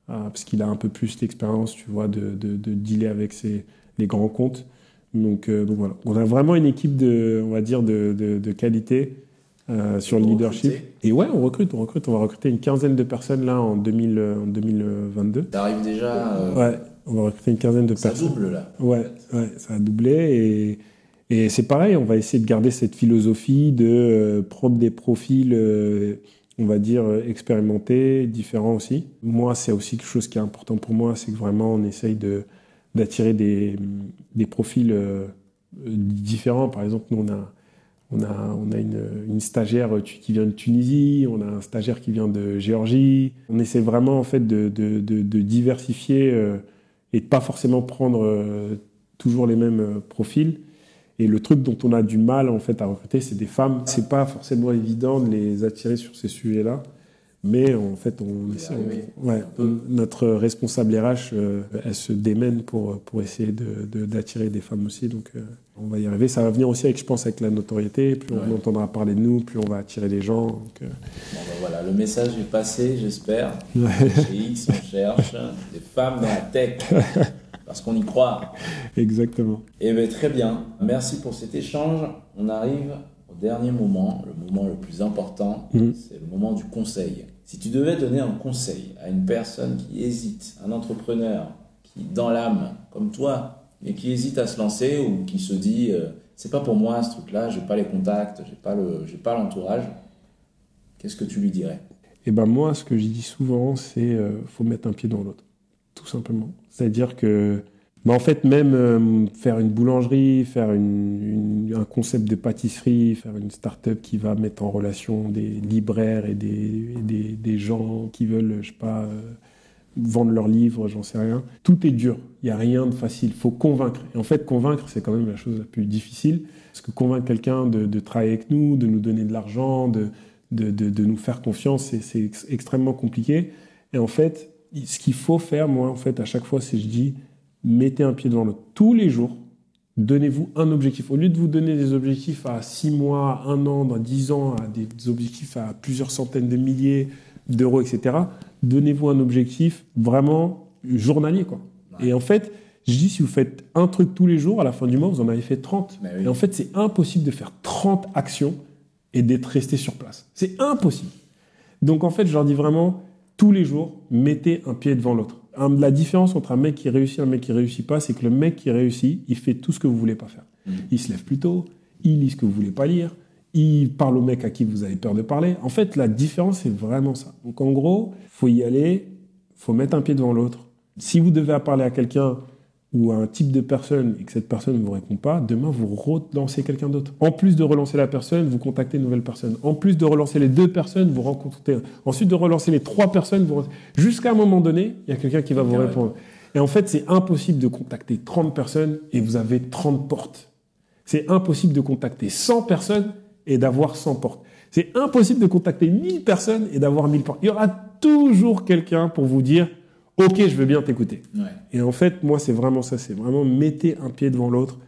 euh, parce qu'il a un peu plus d'expérience, tu vois, de, de, de dealer avec ses, les grands comptes. Donc, euh, donc, voilà. On a vraiment une équipe de, on va dire, de, de qualité euh, sur le leadership. Et ouais, on recrute, on recrute. On va recruter une quinzaine de personnes là en, 2000, en 2022. T'arrives déjà. Ouais. On va recruter une quinzaine de personnes. Ça double là. Ouais, ouais, ça a doublé et, et c'est pareil. On va essayer de garder cette philosophie de euh, prendre des profils, euh, on va dire expérimentés, différents aussi. Moi, c'est aussi quelque chose qui est important pour moi, c'est que vraiment on essaye de d'attirer des, des profils euh, différents. Par exemple, nous on a on a, on a une, une, stagiaire qui vient de Tunisie, on a un stagiaire qui vient de Géorgie. On essaie vraiment en fait de, de, de, de diversifier et de pas forcément prendre euh, toujours les mêmes euh, profils. Et le truc dont on a du mal en fait à recruter, c'est des femmes. C'est pas forcément évident de les attirer sur ces sujets-là. Mais en fait, on, ouais, notre responsable RH, euh, elle se démène pour, pour essayer d'attirer de, des femmes aussi. Donc, on va y arriver. Ça va venir aussi, avec, je pense, avec la notoriété. Plus on entendra parler de nous, plus on va attirer les gens. Donc, bon, ben voilà, le message est passé, j'espère. Chez X, on cherche des femmes dans la tech. parce qu'on y croit. Exactement. Et eh bien, très bien. Merci pour cet échange. On arrive au dernier moment, le moment le plus important, mm. c'est le moment du conseil. Si tu devais donner un conseil à une personne qui hésite, un entrepreneur qui, dans l'âme, comme toi, et qui hésite à se lancer ou qui se dit euh, c'est pas pour moi ce truc-là, j'ai pas les contacts, j'ai pas le, j'ai pas l'entourage, qu'est-ce que tu lui dirais? Eh ben moi, ce que je dis souvent, c'est euh, faut mettre un pied dans l'autre, tout simplement. C'est-à-dire que mais en fait, même euh, faire une boulangerie, faire une, un concept de pâtisserie, faire une start-up qui va mettre en relation des libraires et des, des, des gens qui veulent, je sais pas, vendent leurs livres, j'en sais rien. Tout est dur. Il n'y a rien de facile. Il faut convaincre. Et en fait, convaincre, c'est quand même la chose la plus difficile. Parce que convaincre quelqu'un de, travailler avec nous, de nous donner de l'argent, de, de, nous faire confiance, c'est extrêmement compliqué. Et en fait, ce qu'il faut faire, moi, en fait, à chaque fois, c'est je dis, mettez un pied devant l'autre. Tous les jours, donnez-vous un objectif. Au lieu de vous donner des objectifs à six mois, un an, dans dix ans, à des objectifs à plusieurs centaines de milliers d'euros, etc., donnez-vous un objectif vraiment journalier. Quoi. Et en fait, je dis, si vous faites un truc tous les jours, à la fin du mois, vous en avez fait 30. Bah et en fait, c'est impossible de faire 30 actions et d'être resté sur place. C'est impossible. Donc en fait, je leur dis vraiment, tous les jours, mettez un pied devant l'autre. La différence entre un mec qui réussit et un mec qui réussit pas, c'est que le mec qui réussit, il fait tout ce que vous voulez pas faire. Mmh. Il se lève plus tôt, il lit ce que vous voulez pas lire, il parle au mec à qui vous avez peur de parler. En fait, la différence, c'est vraiment ça. Donc, en gros, faut y aller, faut mettre un pied devant l'autre. Si vous devez parler à quelqu'un ou à un type de personne et que cette personne ne vous répond pas, demain, vous relancez quelqu'un d'autre. En plus de relancer la personne, vous contactez une nouvelle personne. En plus de relancer les deux personnes, vous rencontrez. Ensuite de relancer les trois personnes, vous... jusqu'à un moment donné, il y a quelqu'un qui va vous répondre. Et en fait, c'est impossible de contacter 30 personnes et vous avez 30 portes. C'est impossible de contacter 100 personnes et d'avoir 100 portes. C'est impossible de contacter 1000 personnes et d'avoir 1000 portes. Il y aura toujours quelqu'un pour vous dire OK, je veux bien t'écouter. Et en fait, moi, c'est vraiment ça. C'est vraiment mettez un pied devant l'autre.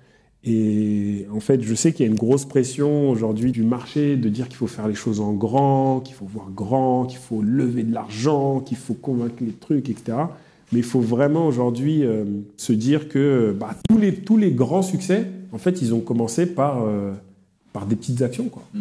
Et en fait, je sais qu'il y a une grosse pression aujourd'hui du marché de dire qu'il faut faire les choses en grand, qu'il faut voir grand, qu'il faut lever de l'argent, qu'il faut convaincre les trucs, etc. Mais il faut vraiment aujourd'hui euh, se dire que bah, tous, les, tous les grands succès, en fait, ils ont commencé par euh, par des petites actions. Quoi. Mm.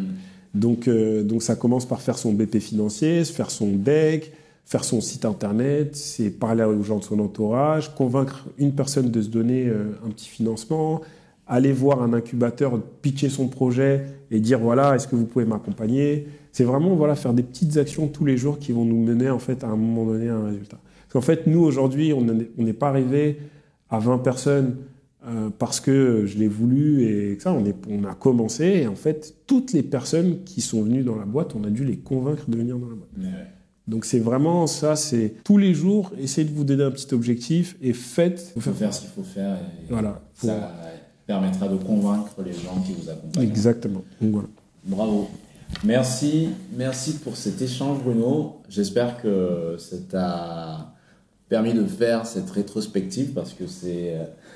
Donc, euh, donc ça commence par faire son BP financier, faire son deck, faire son site internet, c'est parler aux gens de son entourage, convaincre une personne de se donner euh, un petit financement, aller voir un incubateur, pitcher son projet et dire voilà, est-ce que vous pouvez m'accompagner? C'est vraiment voilà faire des petites actions tous les jours qui vont nous mener en fait à un moment donné à un résultat. Parce qu'en fait, nous aujourd'hui, on n'est pas arrivé à 20 personnes euh, parce que je l'ai voulu et ça, on, est, on a commencé. Et en fait, toutes les personnes qui sont venues dans la boîte, on a dû les convaincre de venir dans la boîte. Donc c'est vraiment ça, c'est tous les jours, essayez de vous donner un petit objectif et faites. Il faut faire ce qu'il faut faire. Et voilà. Ça permettra de convaincre les gens qui vous accompagnent. Exactement. voilà. Bravo. Merci, merci pour cet échange, Bruno. J'espère que ça t'a permis de faire cette rétrospective parce que c'est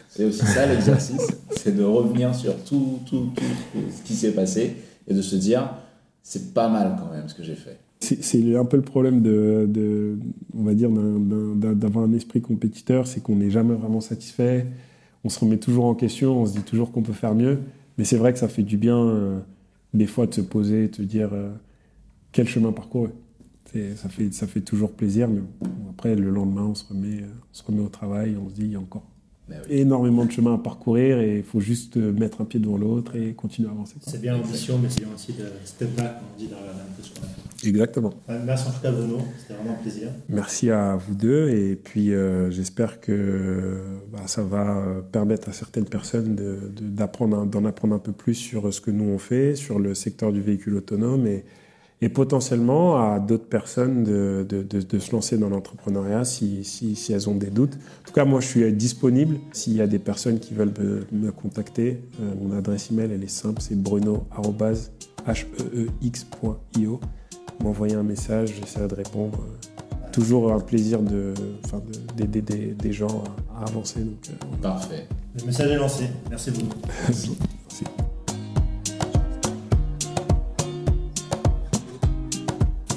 c'est aussi ça *laughs* l'exercice, c'est de revenir sur tout, tout, tout ce qui s'est passé et de se dire, c'est pas mal quand même ce que j'ai fait. C'est un peu le problème de, on va dire, d'avoir un esprit compétiteur, c'est qu'on n'est jamais vraiment satisfait, on se remet toujours en question, on se dit toujours qu'on peut faire mieux, mais c'est vrai que ça fait du bien euh, des fois de se poser, de dire euh, quel chemin parcourir. Ça fait, ça fait toujours plaisir, mais après le lendemain on se remet, euh, on se remet au travail, on se dit il y a encore bah énormément de chemin à parcourir et il faut juste euh, mettre un pied devant l'autre et continuer à avancer. C'est bien l'ambition, mais c'est bien aussi de step back, comme on dit dans la peu ce qu'on a fait. Exactement. Merci en tout cas Bruno, c'était vraiment un plaisir. Merci à vous deux et puis euh, j'espère que bah, ça va permettre à certaines personnes d'apprendre, d'en apprendre un peu plus sur ce que nous on fait, sur le secteur du véhicule autonome et et potentiellement à d'autres personnes de, de, de, de, se lancer dans l'entrepreneuriat si, si, si, elles ont des doutes. En tout cas, moi, je suis disponible. S'il y a des personnes qui veulent me, me contacter, euh, mon adresse email, elle est simple, c'est bruno.heex.io. M'envoyer un message, j'essaierai de répondre. Toujours un plaisir d'aider des, des, gens à, avancer. Donc, euh, Parfait. Le message est lancé. Merci beaucoup. *laughs* Merci.